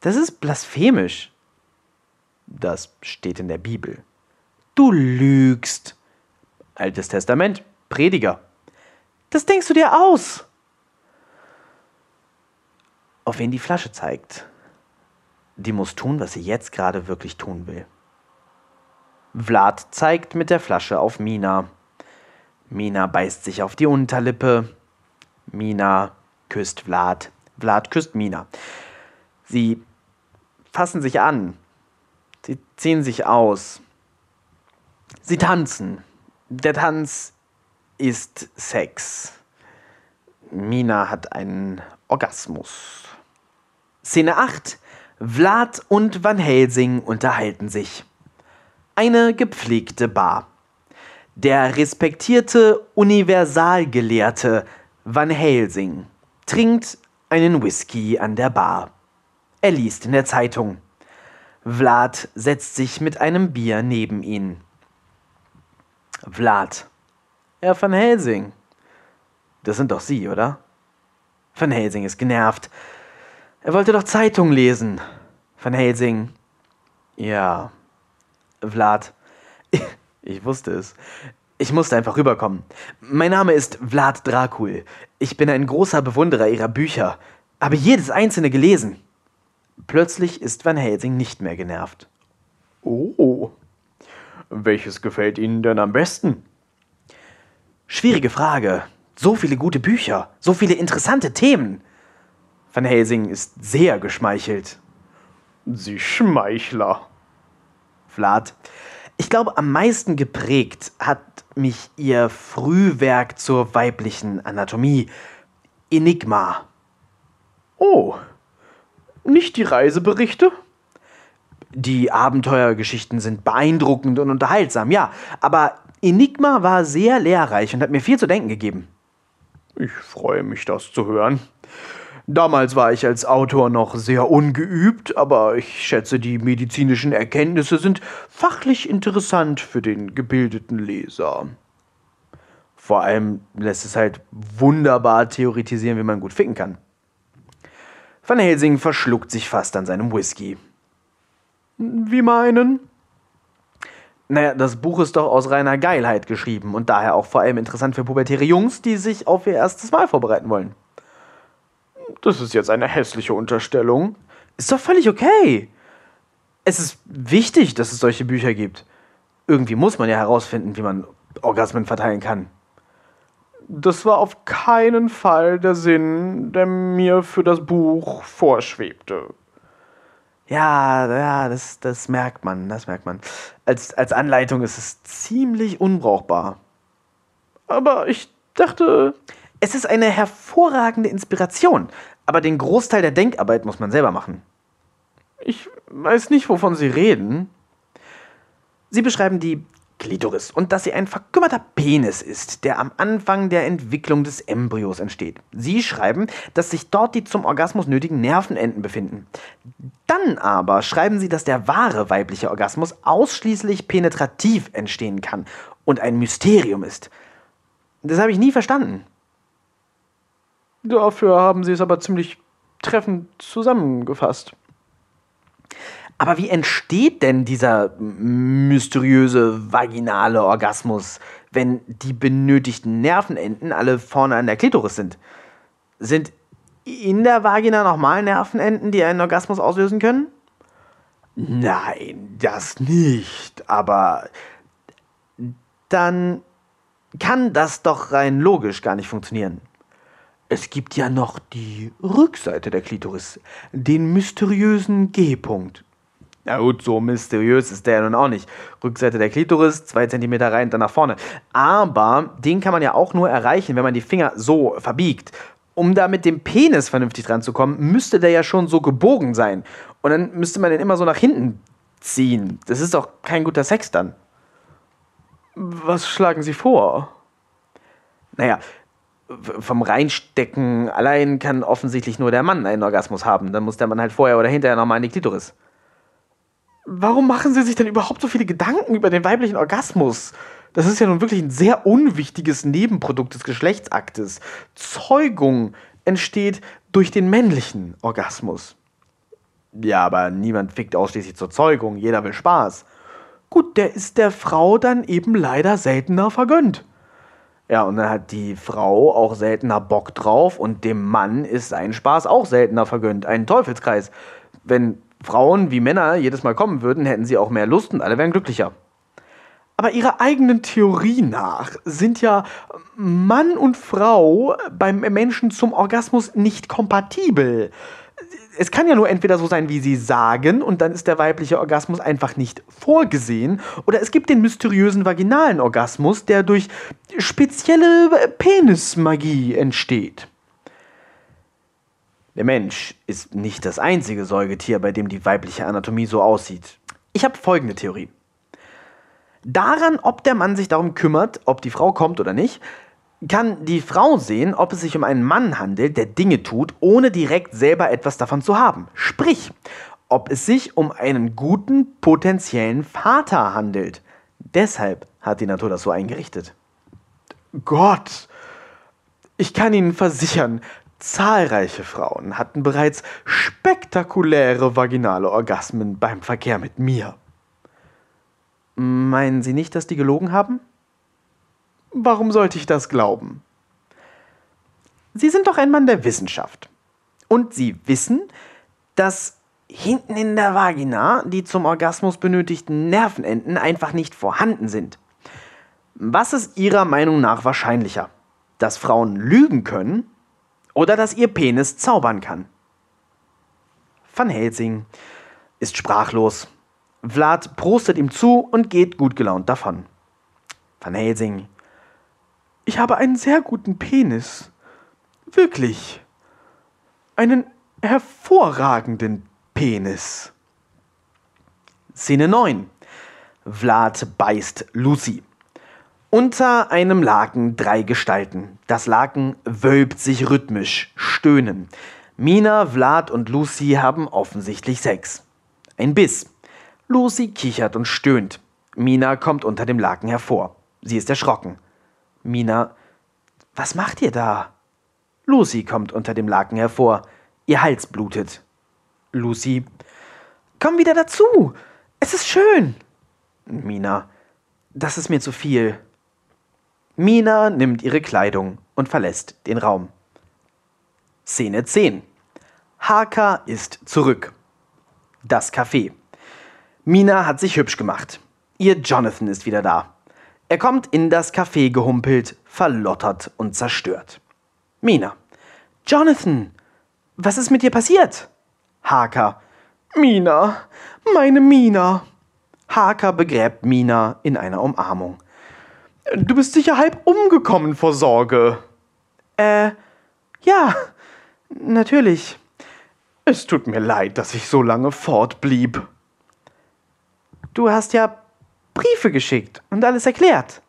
Das ist blasphemisch. Das steht in der Bibel. Du lügst. Altes Testament, Prediger. Das denkst du dir aus. Auf wen die Flasche zeigt, die muss tun, was sie jetzt gerade wirklich tun will. Vlad zeigt mit der Flasche auf Mina. Mina beißt sich auf die Unterlippe. Mina küsst Vlad. Vlad küsst Mina. Sie fassen sich an. Sie ziehen sich aus. Sie tanzen. Der Tanz ist Sex. Mina hat einen Orgasmus. Szene 8. Vlad und Van Helsing unterhalten sich. Eine gepflegte Bar. Der respektierte Universalgelehrte Van Helsing trinkt einen Whisky an der Bar. Er liest in der Zeitung. Vlad setzt sich mit einem Bier neben ihn. Vlad. Herr Van Helsing. Das sind doch Sie, oder? Van Helsing ist genervt. Er wollte doch Zeitung lesen. Van Helsing. Ja. Vlad. Ich wusste es. Ich musste einfach rüberkommen. Mein Name ist Vlad Dracul. Ich bin ein großer Bewunderer Ihrer Bücher. Habe jedes einzelne gelesen. Plötzlich ist Van Helsing nicht mehr genervt. Oh. Welches gefällt Ihnen denn am besten? Schwierige Frage. So viele gute Bücher, so viele interessante Themen. Van Helsing ist sehr geschmeichelt. Sie Schmeichler. Vlad. Ich glaube, am meisten geprägt hat mich ihr Frühwerk zur weiblichen Anatomie. Enigma. Oh, nicht die Reiseberichte? Die Abenteuergeschichten sind beeindruckend und unterhaltsam, ja, aber Enigma war sehr lehrreich und hat mir viel zu denken gegeben. Ich freue mich, das zu hören. Damals war ich als Autor noch sehr ungeübt, aber ich schätze, die medizinischen Erkenntnisse sind fachlich interessant für den gebildeten Leser. Vor allem lässt es halt wunderbar theoretisieren, wie man gut ficken kann. Van Helsing verschluckt sich fast an seinem Whisky. Wie meinen? Naja, das Buch ist doch aus reiner Geilheit geschrieben und daher auch vor allem interessant für pubertäre Jungs, die sich auf ihr erstes Mal vorbereiten wollen. Das ist jetzt eine hässliche Unterstellung. Ist doch völlig okay. Es ist wichtig, dass es solche Bücher gibt. Irgendwie muss man ja herausfinden, wie man Orgasmen verteilen kann. Das war auf keinen Fall der Sinn, der mir für das Buch vorschwebte. Ja, ja, das, das merkt man, das merkt man. Als, als Anleitung ist es ziemlich unbrauchbar. Aber ich dachte. Es ist eine hervorragende Inspiration, aber den Großteil der Denkarbeit muss man selber machen. Ich weiß nicht, wovon Sie reden. Sie beschreiben die Klitoris und dass sie ein verkümmerter Penis ist, der am Anfang der Entwicklung des Embryos entsteht. Sie schreiben, dass sich dort die zum Orgasmus nötigen Nervenenden befinden. Dann aber schreiben sie, dass der wahre weibliche Orgasmus ausschließlich penetrativ entstehen kann und ein Mysterium ist. Das habe ich nie verstanden. Dafür haben sie es aber ziemlich treffend zusammengefasst. Aber wie entsteht denn dieser mysteriöse vaginale Orgasmus, wenn die benötigten Nervenenden alle vorne an der Klitoris sind? Sind in der Vagina nochmal Nervenenden, die einen Orgasmus auslösen können? Nein, das nicht. Aber dann kann das doch rein logisch gar nicht funktionieren. Es gibt ja noch die Rückseite der Klitoris, den mysteriösen G-Punkt. Ja gut, so mysteriös ist der ja nun auch nicht. Rückseite der Klitoris, zwei Zentimeter rein, dann nach vorne. Aber den kann man ja auch nur erreichen, wenn man die Finger so verbiegt. Um da mit dem Penis vernünftig dran zu kommen, müsste der ja schon so gebogen sein. Und dann müsste man den immer so nach hinten ziehen. Das ist doch kein guter Sex dann. Was schlagen Sie vor? Naja, vom Reinstecken allein kann offensichtlich nur der Mann einen Orgasmus haben. Dann muss der Mann halt vorher oder hinterher nochmal in die Klitoris. Warum machen Sie sich denn überhaupt so viele Gedanken über den weiblichen Orgasmus? Das ist ja nun wirklich ein sehr unwichtiges Nebenprodukt des Geschlechtsaktes. Zeugung entsteht durch den männlichen Orgasmus. Ja, aber niemand fickt ausschließlich zur Zeugung, jeder will Spaß. Gut, der ist der Frau dann eben leider seltener vergönnt. Ja, und dann hat die Frau auch seltener Bock drauf und dem Mann ist sein Spaß auch seltener vergönnt. Ein Teufelskreis. Wenn Frauen wie Männer jedes Mal kommen würden, hätten sie auch mehr Lust und alle wären glücklicher. Aber ihrer eigenen Theorie nach sind ja Mann und Frau beim Menschen zum Orgasmus nicht kompatibel es kann ja nur entweder so sein, wie sie sagen, und dann ist der weibliche Orgasmus einfach nicht vorgesehen, oder es gibt den mysteriösen vaginalen Orgasmus, der durch spezielle Penismagie entsteht. Der Mensch ist nicht das einzige Säugetier, bei dem die weibliche Anatomie so aussieht. Ich habe folgende Theorie. Daran, ob der Mann sich darum kümmert, ob die Frau kommt oder nicht, kann die Frau sehen, ob es sich um einen Mann handelt, der Dinge tut, ohne direkt selber etwas davon zu haben. Sprich, ob es sich um einen guten potenziellen Vater handelt. Deshalb hat die Natur das so eingerichtet. Gott, ich kann Ihnen versichern, zahlreiche Frauen hatten bereits spektakuläre vaginale Orgasmen beim Verkehr mit mir. Meinen Sie nicht, dass die gelogen haben? Warum sollte ich das glauben? Sie sind doch ein Mann der Wissenschaft. Und Sie wissen, dass hinten in der Vagina die zum Orgasmus benötigten Nervenenden einfach nicht vorhanden sind. Was ist Ihrer Meinung nach wahrscheinlicher? Dass Frauen lügen können oder dass ihr Penis zaubern kann? Van Helsing ist sprachlos. Vlad prostet ihm zu und geht gut gelaunt davon. Van Helsing ich habe einen sehr guten Penis. Wirklich. Einen hervorragenden Penis. Szene 9. Vlad beißt Lucy. Unter einem Laken drei Gestalten. Das Laken wölbt sich rhythmisch, stöhnen. Mina, Vlad und Lucy haben offensichtlich Sex. Ein Biss. Lucy kichert und stöhnt. Mina kommt unter dem Laken hervor. Sie ist erschrocken. Mina, was macht ihr da? Lucy kommt unter dem Laken hervor. Ihr Hals blutet. Lucy, komm wieder dazu. Es ist schön. Mina, das ist mir zu viel. Mina nimmt ihre Kleidung und verlässt den Raum. Szene 10. Haka ist zurück. Das Café. Mina hat sich hübsch gemacht. Ihr Jonathan ist wieder da. Er kommt in das Café gehumpelt, verlottert und zerstört. Mina. Jonathan, was ist mit dir passiert? Haka. Mina, meine Mina. Haka begräbt Mina in einer Umarmung. Du bist sicher halb umgekommen vor Sorge. Äh, ja, natürlich. Es tut mir leid, dass ich so lange fortblieb. Du hast ja Briefe geschickt und alles erklärt.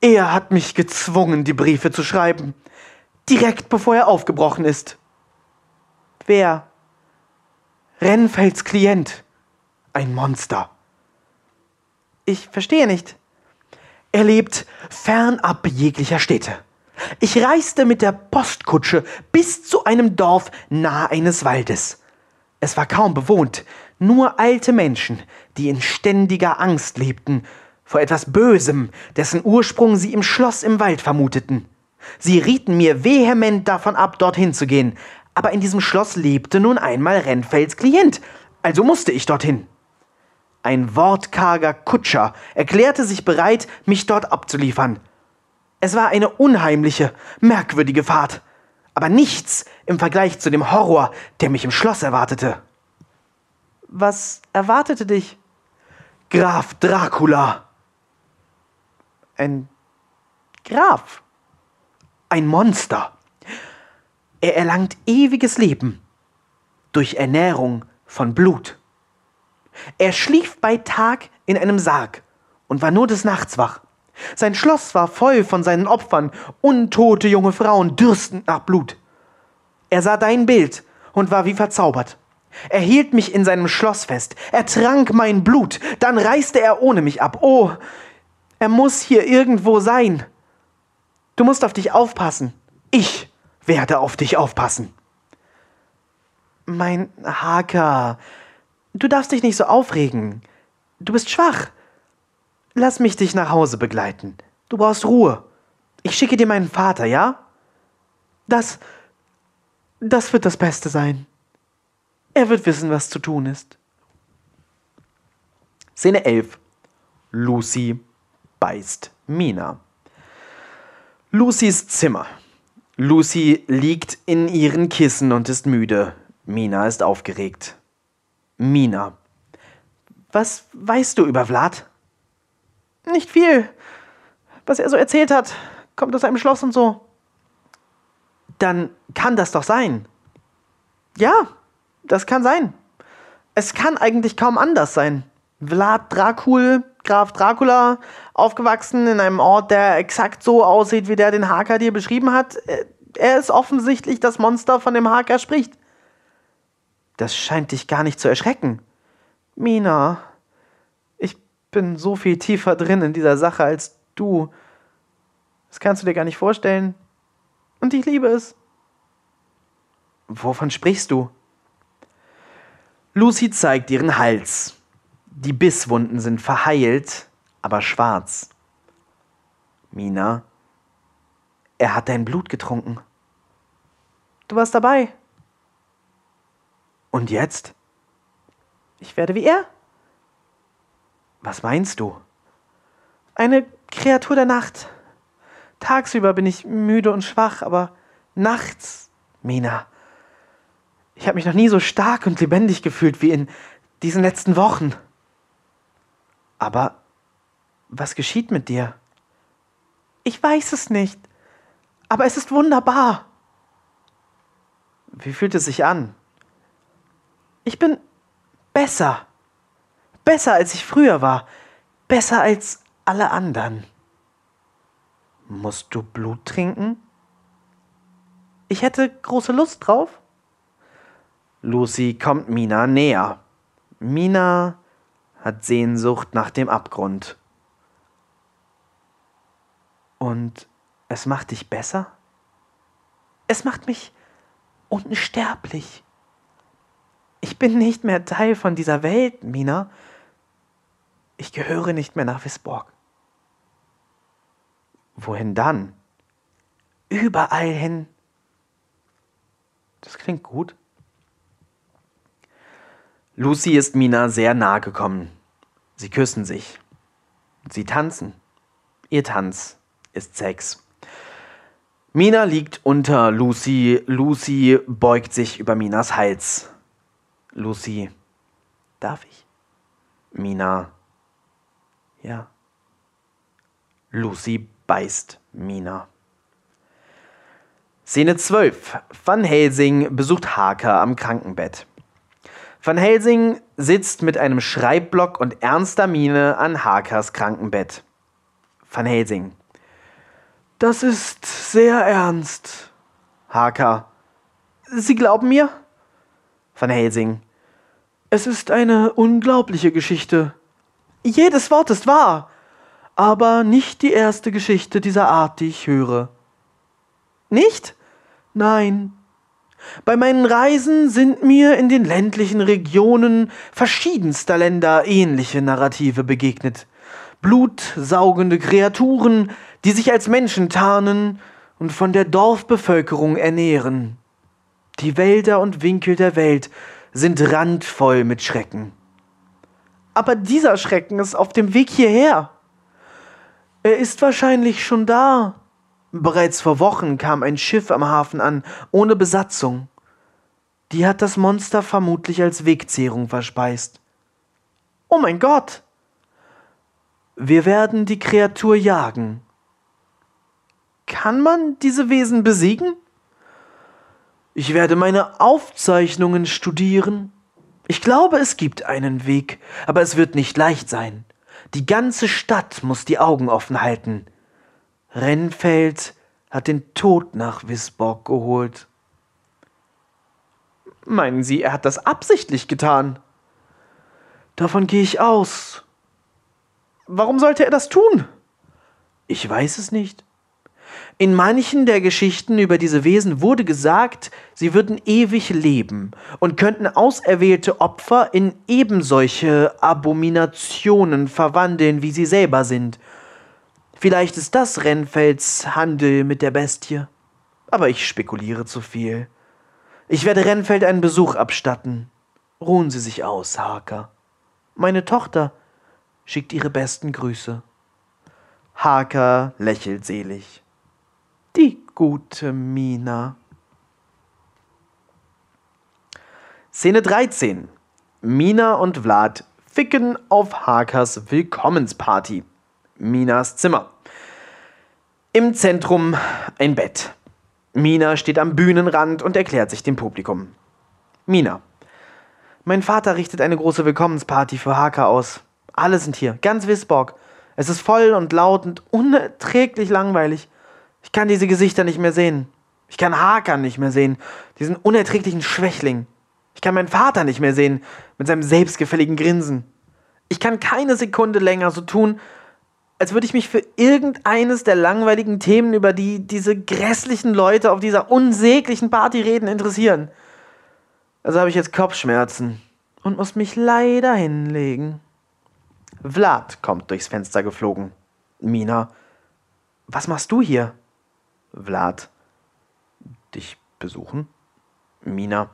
Er hat mich gezwungen, die Briefe zu schreiben. Direkt bevor er aufgebrochen ist. Wer? Renfelds Klient. Ein Monster. Ich verstehe nicht. Er lebt fernab jeglicher Städte. Ich reiste mit der Postkutsche bis zu einem Dorf nahe eines Waldes. Es war kaum bewohnt, nur alte Menschen, die in ständiger Angst lebten vor etwas Bösem, dessen Ursprung sie im Schloss im Wald vermuteten. Sie rieten mir vehement davon ab, dorthin zu gehen, aber in diesem Schloss lebte nun einmal Renfelds Klient, also musste ich dorthin. Ein wortkarger Kutscher erklärte sich bereit, mich dort abzuliefern. Es war eine unheimliche, merkwürdige Fahrt, aber nichts im Vergleich zu dem Horror, der mich im Schloss erwartete. Was erwartete dich? Graf Dracula. Ein Graf. Ein Monster. Er erlangt ewiges Leben durch Ernährung von Blut. Er schlief bei Tag in einem Sarg und war nur des Nachts wach. Sein Schloss war voll von seinen Opfern, untote junge Frauen dürstend nach Blut. Er sah dein Bild und war wie verzaubert. Er hielt mich in seinem Schloss fest. Er trank mein Blut. Dann reiste er ohne mich ab. Oh, er muss hier irgendwo sein. Du musst auf dich aufpassen. Ich werde auf dich aufpassen. Mein Haker, du darfst dich nicht so aufregen. Du bist schwach. Lass mich dich nach Hause begleiten. Du brauchst Ruhe. Ich schicke dir meinen Vater, ja? Das. Das wird das Beste sein. Er wird wissen, was zu tun ist. Szene 11. Lucy beißt Mina. Lucys Zimmer. Lucy liegt in ihren Kissen und ist müde. Mina ist aufgeregt. Mina. Was weißt du über Vlad? Nicht viel. Was er so erzählt hat, kommt aus einem Schloss und so. Dann kann das doch sein. Ja, das kann sein. Es kann eigentlich kaum anders sein. Vlad Dracul, Graf Dracula, aufgewachsen in einem Ort, der exakt so aussieht, wie der den Haker dir beschrieben hat. Er ist offensichtlich das Monster, von dem Haker spricht. Das scheint dich gar nicht zu erschrecken. Mina, ich bin so viel tiefer drin in dieser Sache als du. Das kannst du dir gar nicht vorstellen. Und ich liebe es. Wovon sprichst du? Lucy zeigt ihren Hals. Die Bisswunden sind verheilt, aber schwarz. Mina, er hat dein Blut getrunken. Du warst dabei. Und jetzt? Ich werde wie er. Was meinst du? Eine Kreatur der Nacht. Tagsüber bin ich müde und schwach, aber nachts, Mina. Ich habe mich noch nie so stark und lebendig gefühlt wie in diesen letzten Wochen. Aber was geschieht mit dir? Ich weiß es nicht, aber es ist wunderbar. Wie fühlt es sich an? Ich bin besser. Besser als ich früher war. Besser als alle anderen. Musst du Blut trinken? Ich hätte große Lust drauf. Lucy kommt Mina näher. Mina hat Sehnsucht nach dem Abgrund. Und es macht dich besser? Es macht mich unsterblich. Ich bin nicht mehr Teil von dieser Welt, Mina. Ich gehöre nicht mehr nach Wisborg. Wohin dann? Überall hin. Das klingt gut. Lucy ist Mina sehr nahe gekommen. Sie küssen sich. Sie tanzen. Ihr Tanz ist Sex. Mina liegt unter Lucy. Lucy beugt sich über Minas Hals. Lucy, darf ich? Mina, ja. Lucy beißt Mina. Szene 12. Van Helsing besucht Harker am Krankenbett. Van Helsing sitzt mit einem Schreibblock und ernster Miene an Hakers Krankenbett. Van Helsing. Das ist sehr ernst. Haker. Sie glauben mir? Van Helsing. Es ist eine unglaubliche Geschichte. Jedes Wort ist wahr, aber nicht die erste Geschichte dieser Art, die ich höre. Nicht? Nein, bei meinen Reisen sind mir in den ländlichen Regionen verschiedenster Länder ähnliche Narrative begegnet. Blutsaugende Kreaturen, die sich als Menschen tarnen und von der Dorfbevölkerung ernähren. Die Wälder und Winkel der Welt sind randvoll mit Schrecken. Aber dieser Schrecken ist auf dem Weg hierher. Er ist wahrscheinlich schon da, Bereits vor Wochen kam ein Schiff am Hafen an, ohne Besatzung. Die hat das Monster vermutlich als Wegzehrung verspeist. Oh mein Gott! Wir werden die Kreatur jagen. Kann man diese Wesen besiegen? Ich werde meine Aufzeichnungen studieren. Ich glaube, es gibt einen Weg, aber es wird nicht leicht sein. Die ganze Stadt muss die Augen offen halten. Rennfeld hat den Tod nach Wisborg geholt. Meinen Sie, er hat das absichtlich getan? Davon gehe ich aus. Warum sollte er das tun? Ich weiß es nicht. In manchen der Geschichten über diese Wesen wurde gesagt, sie würden ewig leben und könnten auserwählte Opfer in ebensolche Abominationen verwandeln, wie sie selber sind. Vielleicht ist das Renfelds Handel mit der Bestie. Aber ich spekuliere zu viel. Ich werde Renfeld einen Besuch abstatten. Ruhen Sie sich aus, Harker. Meine Tochter schickt ihre besten Grüße. Harker lächelt selig. Die gute Mina. Szene 13. Mina und Vlad ficken auf Harkers Willkommensparty. Minas Zimmer. Im Zentrum ein Bett. Mina steht am Bühnenrand und erklärt sich dem Publikum. Mina. Mein Vater richtet eine große Willkommensparty für Harker aus. Alle sind hier, ganz Wisborg. Es ist voll und laut und unerträglich langweilig. Ich kann diese Gesichter nicht mehr sehen. Ich kann Hakan nicht mehr sehen, diesen unerträglichen Schwächling. Ich kann meinen Vater nicht mehr sehen, mit seinem selbstgefälligen Grinsen. Ich kann keine Sekunde länger so tun, als würde ich mich für irgendeines der langweiligen Themen, über die diese grässlichen Leute auf dieser unsäglichen Party reden, interessieren. Also habe ich jetzt Kopfschmerzen und muss mich leider hinlegen. Vlad kommt durchs Fenster geflogen. Mina, was machst du hier? Vlad. Dich besuchen? Mina.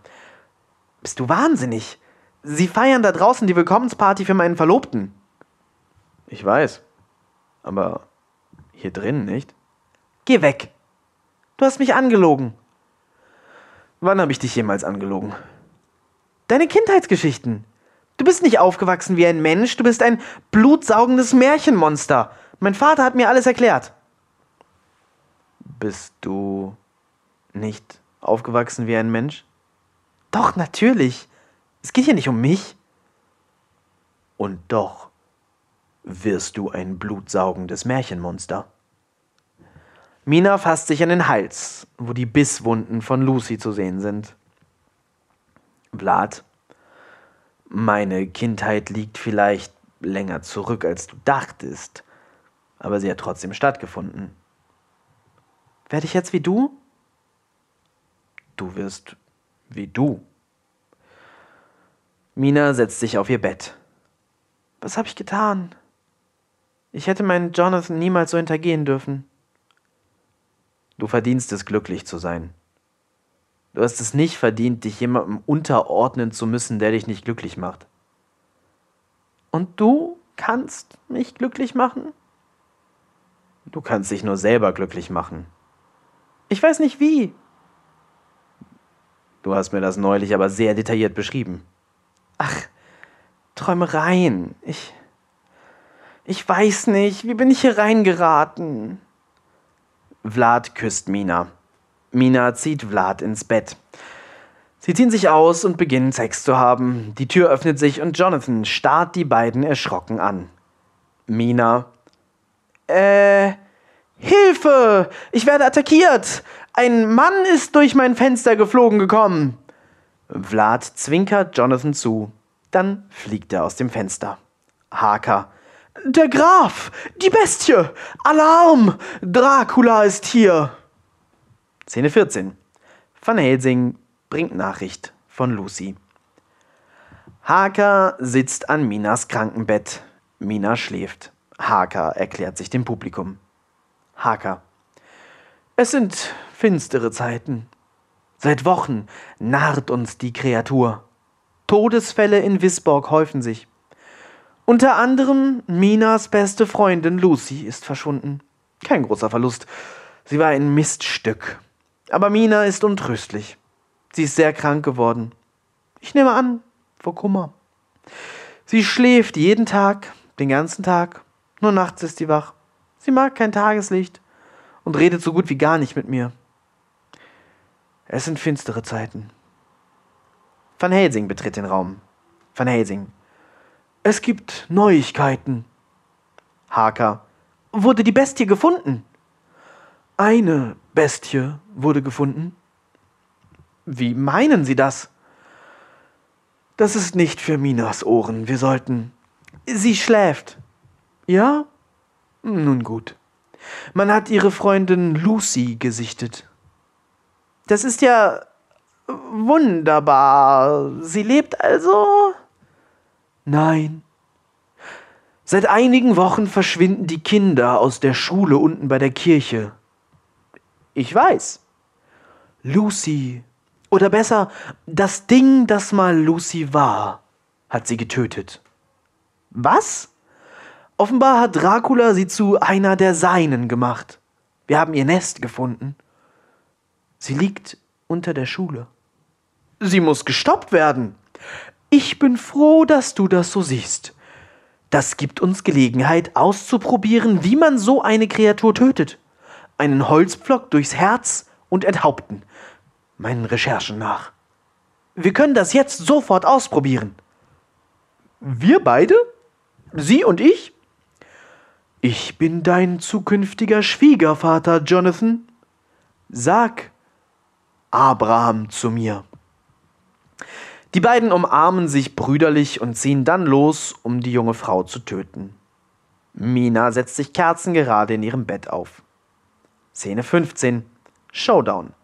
Bist du wahnsinnig? Sie feiern da draußen die Willkommensparty für meinen Verlobten. Ich weiß. Aber hier drin nicht? Geh weg. Du hast mich angelogen. Wann habe ich dich jemals angelogen? Deine Kindheitsgeschichten. Du bist nicht aufgewachsen wie ein Mensch, du bist ein blutsaugendes Märchenmonster. Mein Vater hat mir alles erklärt. Bist du nicht aufgewachsen wie ein Mensch? Doch, natürlich. Es geht hier nicht um mich. Und doch wirst du ein blutsaugendes Märchenmonster. Mina fasst sich an den Hals, wo die Bisswunden von Lucy zu sehen sind. Vlad, meine Kindheit liegt vielleicht länger zurück, als du dachtest, aber sie hat trotzdem stattgefunden. Werde ich jetzt wie du? Du wirst wie du. Mina setzt sich auf ihr Bett. Was habe ich getan? Ich hätte meinen Jonathan niemals so hintergehen dürfen. Du verdienst es, glücklich zu sein. Du hast es nicht verdient, dich jemandem unterordnen zu müssen, der dich nicht glücklich macht. Und du kannst mich glücklich machen? Du kannst dich nur selber glücklich machen. Ich weiß nicht wie. Du hast mir das neulich aber sehr detailliert beschrieben. Ach, Träumereien. Ich. Ich weiß nicht, wie bin ich hier reingeraten? Vlad küsst Mina. Mina zieht Vlad ins Bett. Sie ziehen sich aus und beginnen Sex zu haben. Die Tür öffnet sich und Jonathan starrt die beiden erschrocken an. Mina. Äh. Hilfe! Ich werde attackiert! Ein Mann ist durch mein Fenster geflogen gekommen. Vlad zwinkert Jonathan zu. Dann fliegt er aus dem Fenster. Harker. Der Graf! Die Bestie! Alarm! Dracula ist hier! Szene 14. Van Helsing bringt Nachricht von Lucy. Harker sitzt an Minas Krankenbett. Mina schläft. Harker erklärt sich dem Publikum. Harker. Es sind finstere Zeiten. Seit Wochen narrt uns die Kreatur. Todesfälle in Wisborg häufen sich. Unter anderem Minas beste Freundin Lucy ist verschwunden. Kein großer Verlust. Sie war ein Miststück. Aber Mina ist untröstlich. Sie ist sehr krank geworden. Ich nehme an, vor Kummer. Sie schläft jeden Tag, den ganzen Tag. Nur nachts ist sie wach. Sie mag kein Tageslicht und redet so gut wie gar nicht mit mir. Es sind finstere Zeiten. Van Helsing betritt den Raum. Van Helsing. Es gibt Neuigkeiten. Harker. Wurde die Bestie gefunden? Eine Bestie wurde gefunden. Wie meinen Sie das? Das ist nicht für Minas Ohren. Wir sollten. Sie schläft. Ja? Nun gut. Man hat ihre Freundin Lucy gesichtet. Das ist ja wunderbar. Sie lebt also? Nein. Seit einigen Wochen verschwinden die Kinder aus der Schule unten bei der Kirche. Ich weiß. Lucy, oder besser, das Ding, das mal Lucy war, hat sie getötet. Was? Offenbar hat Dracula sie zu einer der Seinen gemacht. Wir haben ihr Nest gefunden. Sie liegt unter der Schule. Sie muss gestoppt werden. Ich bin froh, dass du das so siehst. Das gibt uns Gelegenheit auszuprobieren, wie man so eine Kreatur tötet. Einen Holzpflock durchs Herz und enthaupten. Meinen Recherchen nach. Wir können das jetzt sofort ausprobieren. Wir beide? Sie und ich? Ich bin dein zukünftiger Schwiegervater, Jonathan. Sag Abraham zu mir. Die beiden umarmen sich brüderlich und ziehen dann los, um die junge Frau zu töten. Mina setzt sich kerzengerade in ihrem Bett auf. Szene 15. Showdown.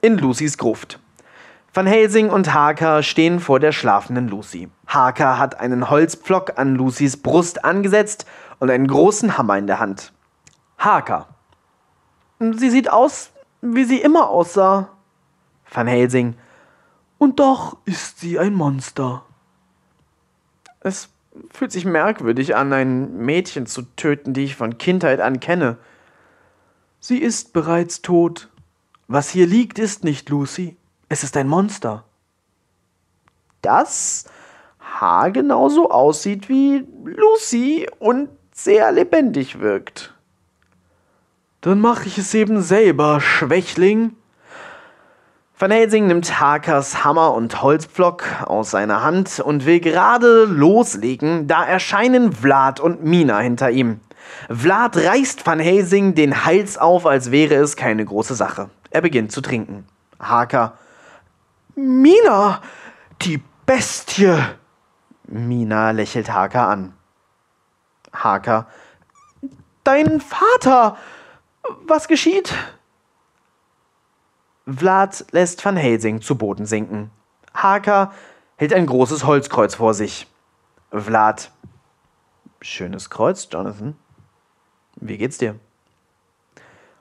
In Lucys Gruft. Van Helsing und Harker stehen vor der schlafenden Lucy. Harker hat einen Holzpflock an Lucys Brust angesetzt und einen großen Hammer in der Hand. Harker. Sie sieht aus, wie sie immer aussah. Van Helsing. Und doch ist sie ein Monster. Es fühlt sich merkwürdig an, ein Mädchen zu töten, die ich von Kindheit an kenne. Sie ist bereits tot. Was hier liegt, ist nicht Lucy. Es ist ein Monster. Das Haar genauso aussieht wie Lucy und sehr lebendig wirkt. Dann mache ich es eben selber, Schwächling. Van Helsing nimmt Harkers Hammer und Holzpflock aus seiner Hand und will gerade loslegen, da erscheinen Vlad und Mina hinter ihm. Vlad reißt Van Helsing den Hals auf, als wäre es keine große Sache. Er beginnt zu trinken. Harker. Mina, die Bestie! Mina lächelt Harker an. Harker. Dein Vater! Was geschieht? Vlad lässt Van Helsing zu Boden sinken. Harker hält ein großes Holzkreuz vor sich. Vlad. Schönes Kreuz, Jonathan. Wie geht's dir?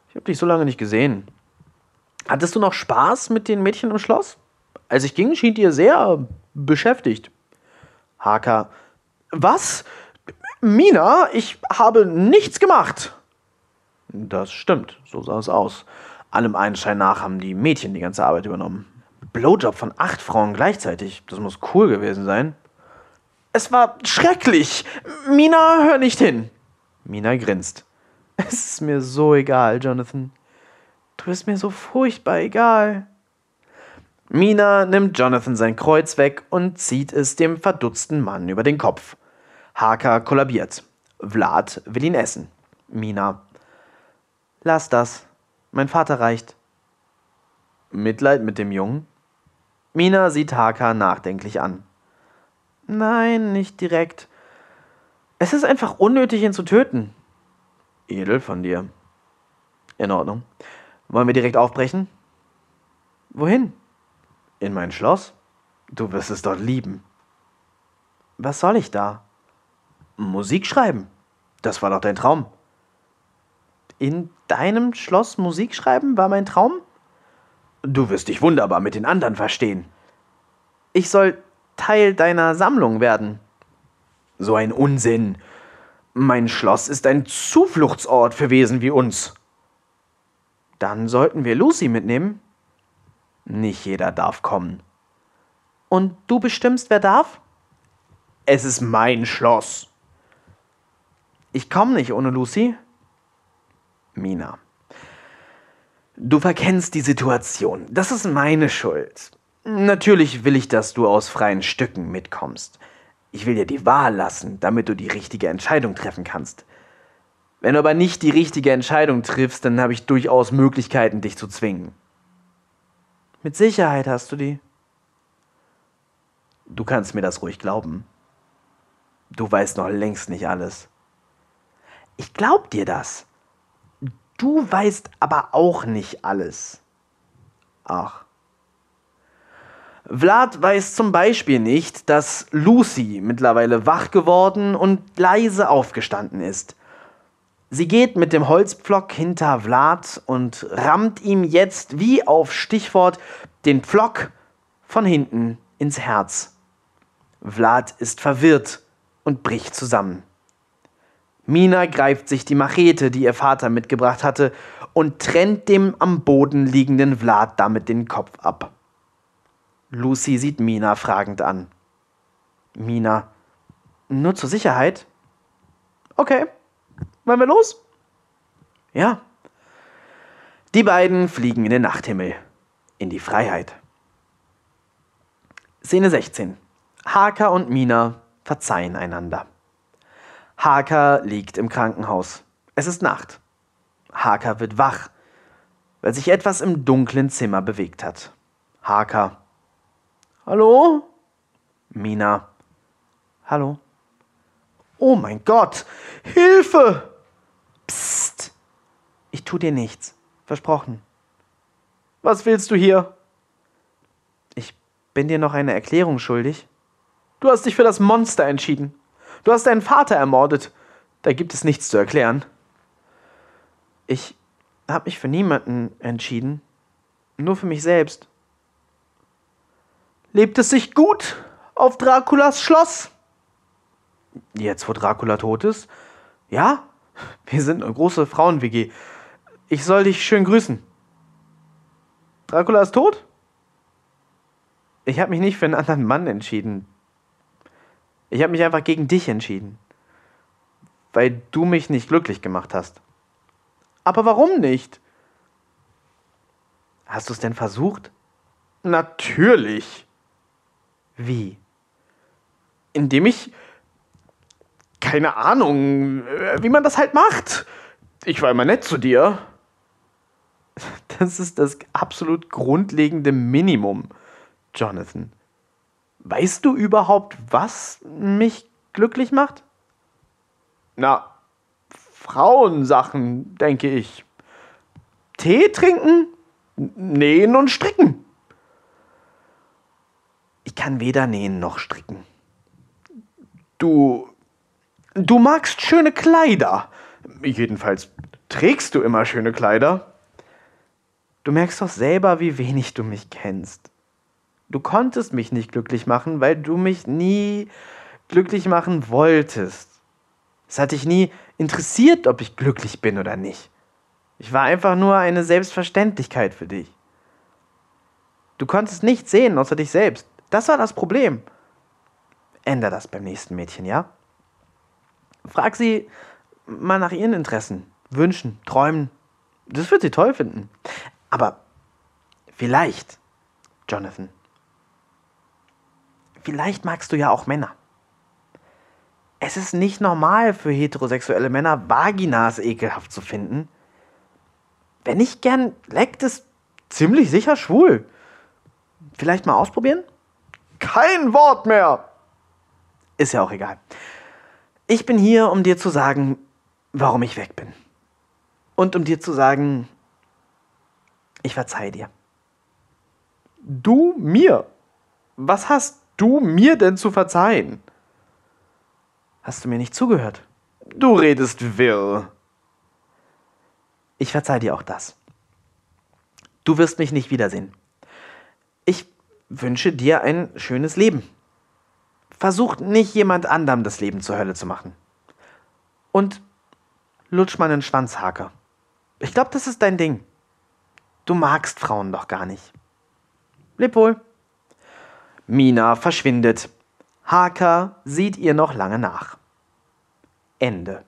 Ich habe dich so lange nicht gesehen. Hattest du noch Spaß mit den Mädchen im Schloss? Als ich ging, schien ihr sehr beschäftigt. Harker. Was? Mina, ich habe nichts gemacht. Das stimmt, so sah es aus. Allem Einschein nach haben die Mädchen die ganze Arbeit übernommen. Blowjob von acht Frauen gleichzeitig, das muss cool gewesen sein. Es war schrecklich. Mina, hör nicht hin. Mina grinst. Es ist mir so egal, Jonathan. Du bist mir so furchtbar egal. Mina nimmt Jonathan sein Kreuz weg und zieht es dem verdutzten Mann über den Kopf. Haka kollabiert. Vlad will ihn essen. Mina. Lass das. Mein Vater reicht. Mitleid mit dem Jungen? Mina sieht Haka nachdenklich an. Nein, nicht direkt. Es ist einfach unnötig, ihn zu töten. Edel von dir. In Ordnung. Wollen wir direkt aufbrechen? Wohin? In mein Schloss? Du wirst es dort lieben. Was soll ich da? Musik schreiben. Das war doch dein Traum. In deinem Schloss Musik schreiben war mein Traum? Du wirst dich wunderbar mit den anderen verstehen. Ich soll Teil deiner Sammlung werden. So ein Unsinn. Mein Schloss ist ein Zufluchtsort für Wesen wie uns. Dann sollten wir Lucy mitnehmen. Nicht jeder darf kommen. Und du bestimmst, wer darf? Es ist mein Schloss. Ich komme nicht ohne Lucy. Mina. Du verkennst die Situation. Das ist meine Schuld. Natürlich will ich, dass du aus freien Stücken mitkommst. Ich will dir die Wahl lassen, damit du die richtige Entscheidung treffen kannst. Wenn du aber nicht die richtige Entscheidung triffst, dann habe ich durchaus Möglichkeiten, dich zu zwingen. Mit Sicherheit hast du die. Du kannst mir das ruhig glauben. Du weißt noch längst nicht alles. Ich glaub dir das. Du weißt aber auch nicht alles. Ach. Vlad weiß zum Beispiel nicht, dass Lucy mittlerweile wach geworden und leise aufgestanden ist. Sie geht mit dem Holzpflock hinter Vlad und rammt ihm jetzt wie auf Stichwort den Pflock von hinten ins Herz. Vlad ist verwirrt und bricht zusammen. Mina greift sich die Machete, die ihr Vater mitgebracht hatte, und trennt dem am Boden liegenden Vlad damit den Kopf ab. Lucy sieht Mina fragend an. Mina, nur zur Sicherheit? Okay, wollen wir los? Ja. Die beiden fliegen in den Nachthimmel, in die Freiheit. Szene 16. Haka und Mina verzeihen einander. Haka liegt im Krankenhaus. Es ist Nacht. Haka wird wach, weil sich etwas im dunklen Zimmer bewegt hat. Haka. Hallo? Mina. Hallo? Oh mein Gott! Hilfe! Psst! Ich tu dir nichts. Versprochen. Was willst du hier? Ich bin dir noch eine Erklärung schuldig. Du hast dich für das Monster entschieden. Du hast deinen Vater ermordet. Da gibt es nichts zu erklären. Ich habe mich für niemanden entschieden. Nur für mich selbst. Lebt es sich gut auf Draculas Schloss? Jetzt, wo Dracula tot ist? Ja, wir sind eine große Frauen-WG. Ich soll dich schön grüßen. Dracula ist tot? Ich habe mich nicht für einen anderen Mann entschieden. Ich habe mich einfach gegen dich entschieden. Weil du mich nicht glücklich gemacht hast. Aber warum nicht? Hast du es denn versucht? Natürlich. Wie? Indem ich. Keine Ahnung, äh, wie man das halt macht. Ich war immer nett zu dir. Das ist das absolut grundlegende Minimum, Jonathan. Weißt du überhaupt, was mich glücklich macht? Na, Frauensachen, denke ich. Tee trinken, nähen und stricken. Ich kann weder nähen noch stricken. Du. Du magst schöne Kleider. Jedenfalls trägst du immer schöne Kleider. Du merkst doch selber, wie wenig du mich kennst. Du konntest mich nicht glücklich machen, weil du mich nie glücklich machen wolltest. Es hat dich nie interessiert, ob ich glücklich bin oder nicht. Ich war einfach nur eine Selbstverständlichkeit für dich. Du konntest nichts sehen außer dich selbst. Das war das Problem. Änder das beim nächsten Mädchen, ja? Frag sie mal nach ihren Interessen, Wünschen, Träumen. Das wird sie toll finden. Aber vielleicht, Jonathan, Vielleicht magst du ja auch Männer. Es ist nicht normal für heterosexuelle Männer, Vaginas ekelhaft zu finden. Wenn nicht gern leckt es ziemlich sicher schwul. Vielleicht mal ausprobieren? Kein Wort mehr! Ist ja auch egal. Ich bin hier, um dir zu sagen, warum ich weg bin. Und um dir zu sagen, ich verzeih dir. Du mir? Was hast du mir denn zu verzeihen? Hast du mir nicht zugehört? Du redest wirr. Ich verzeih dir auch das. Du wirst mich nicht wiedersehen. Ich wünsche dir ein schönes Leben. Versuch nicht jemand anderem das Leben zur Hölle zu machen. Und lutsch meinen Schwanzhaker. Ich glaube, das ist dein Ding. Du magst Frauen doch gar nicht. Leb wohl. Mina verschwindet. Haka sieht ihr noch lange nach. Ende.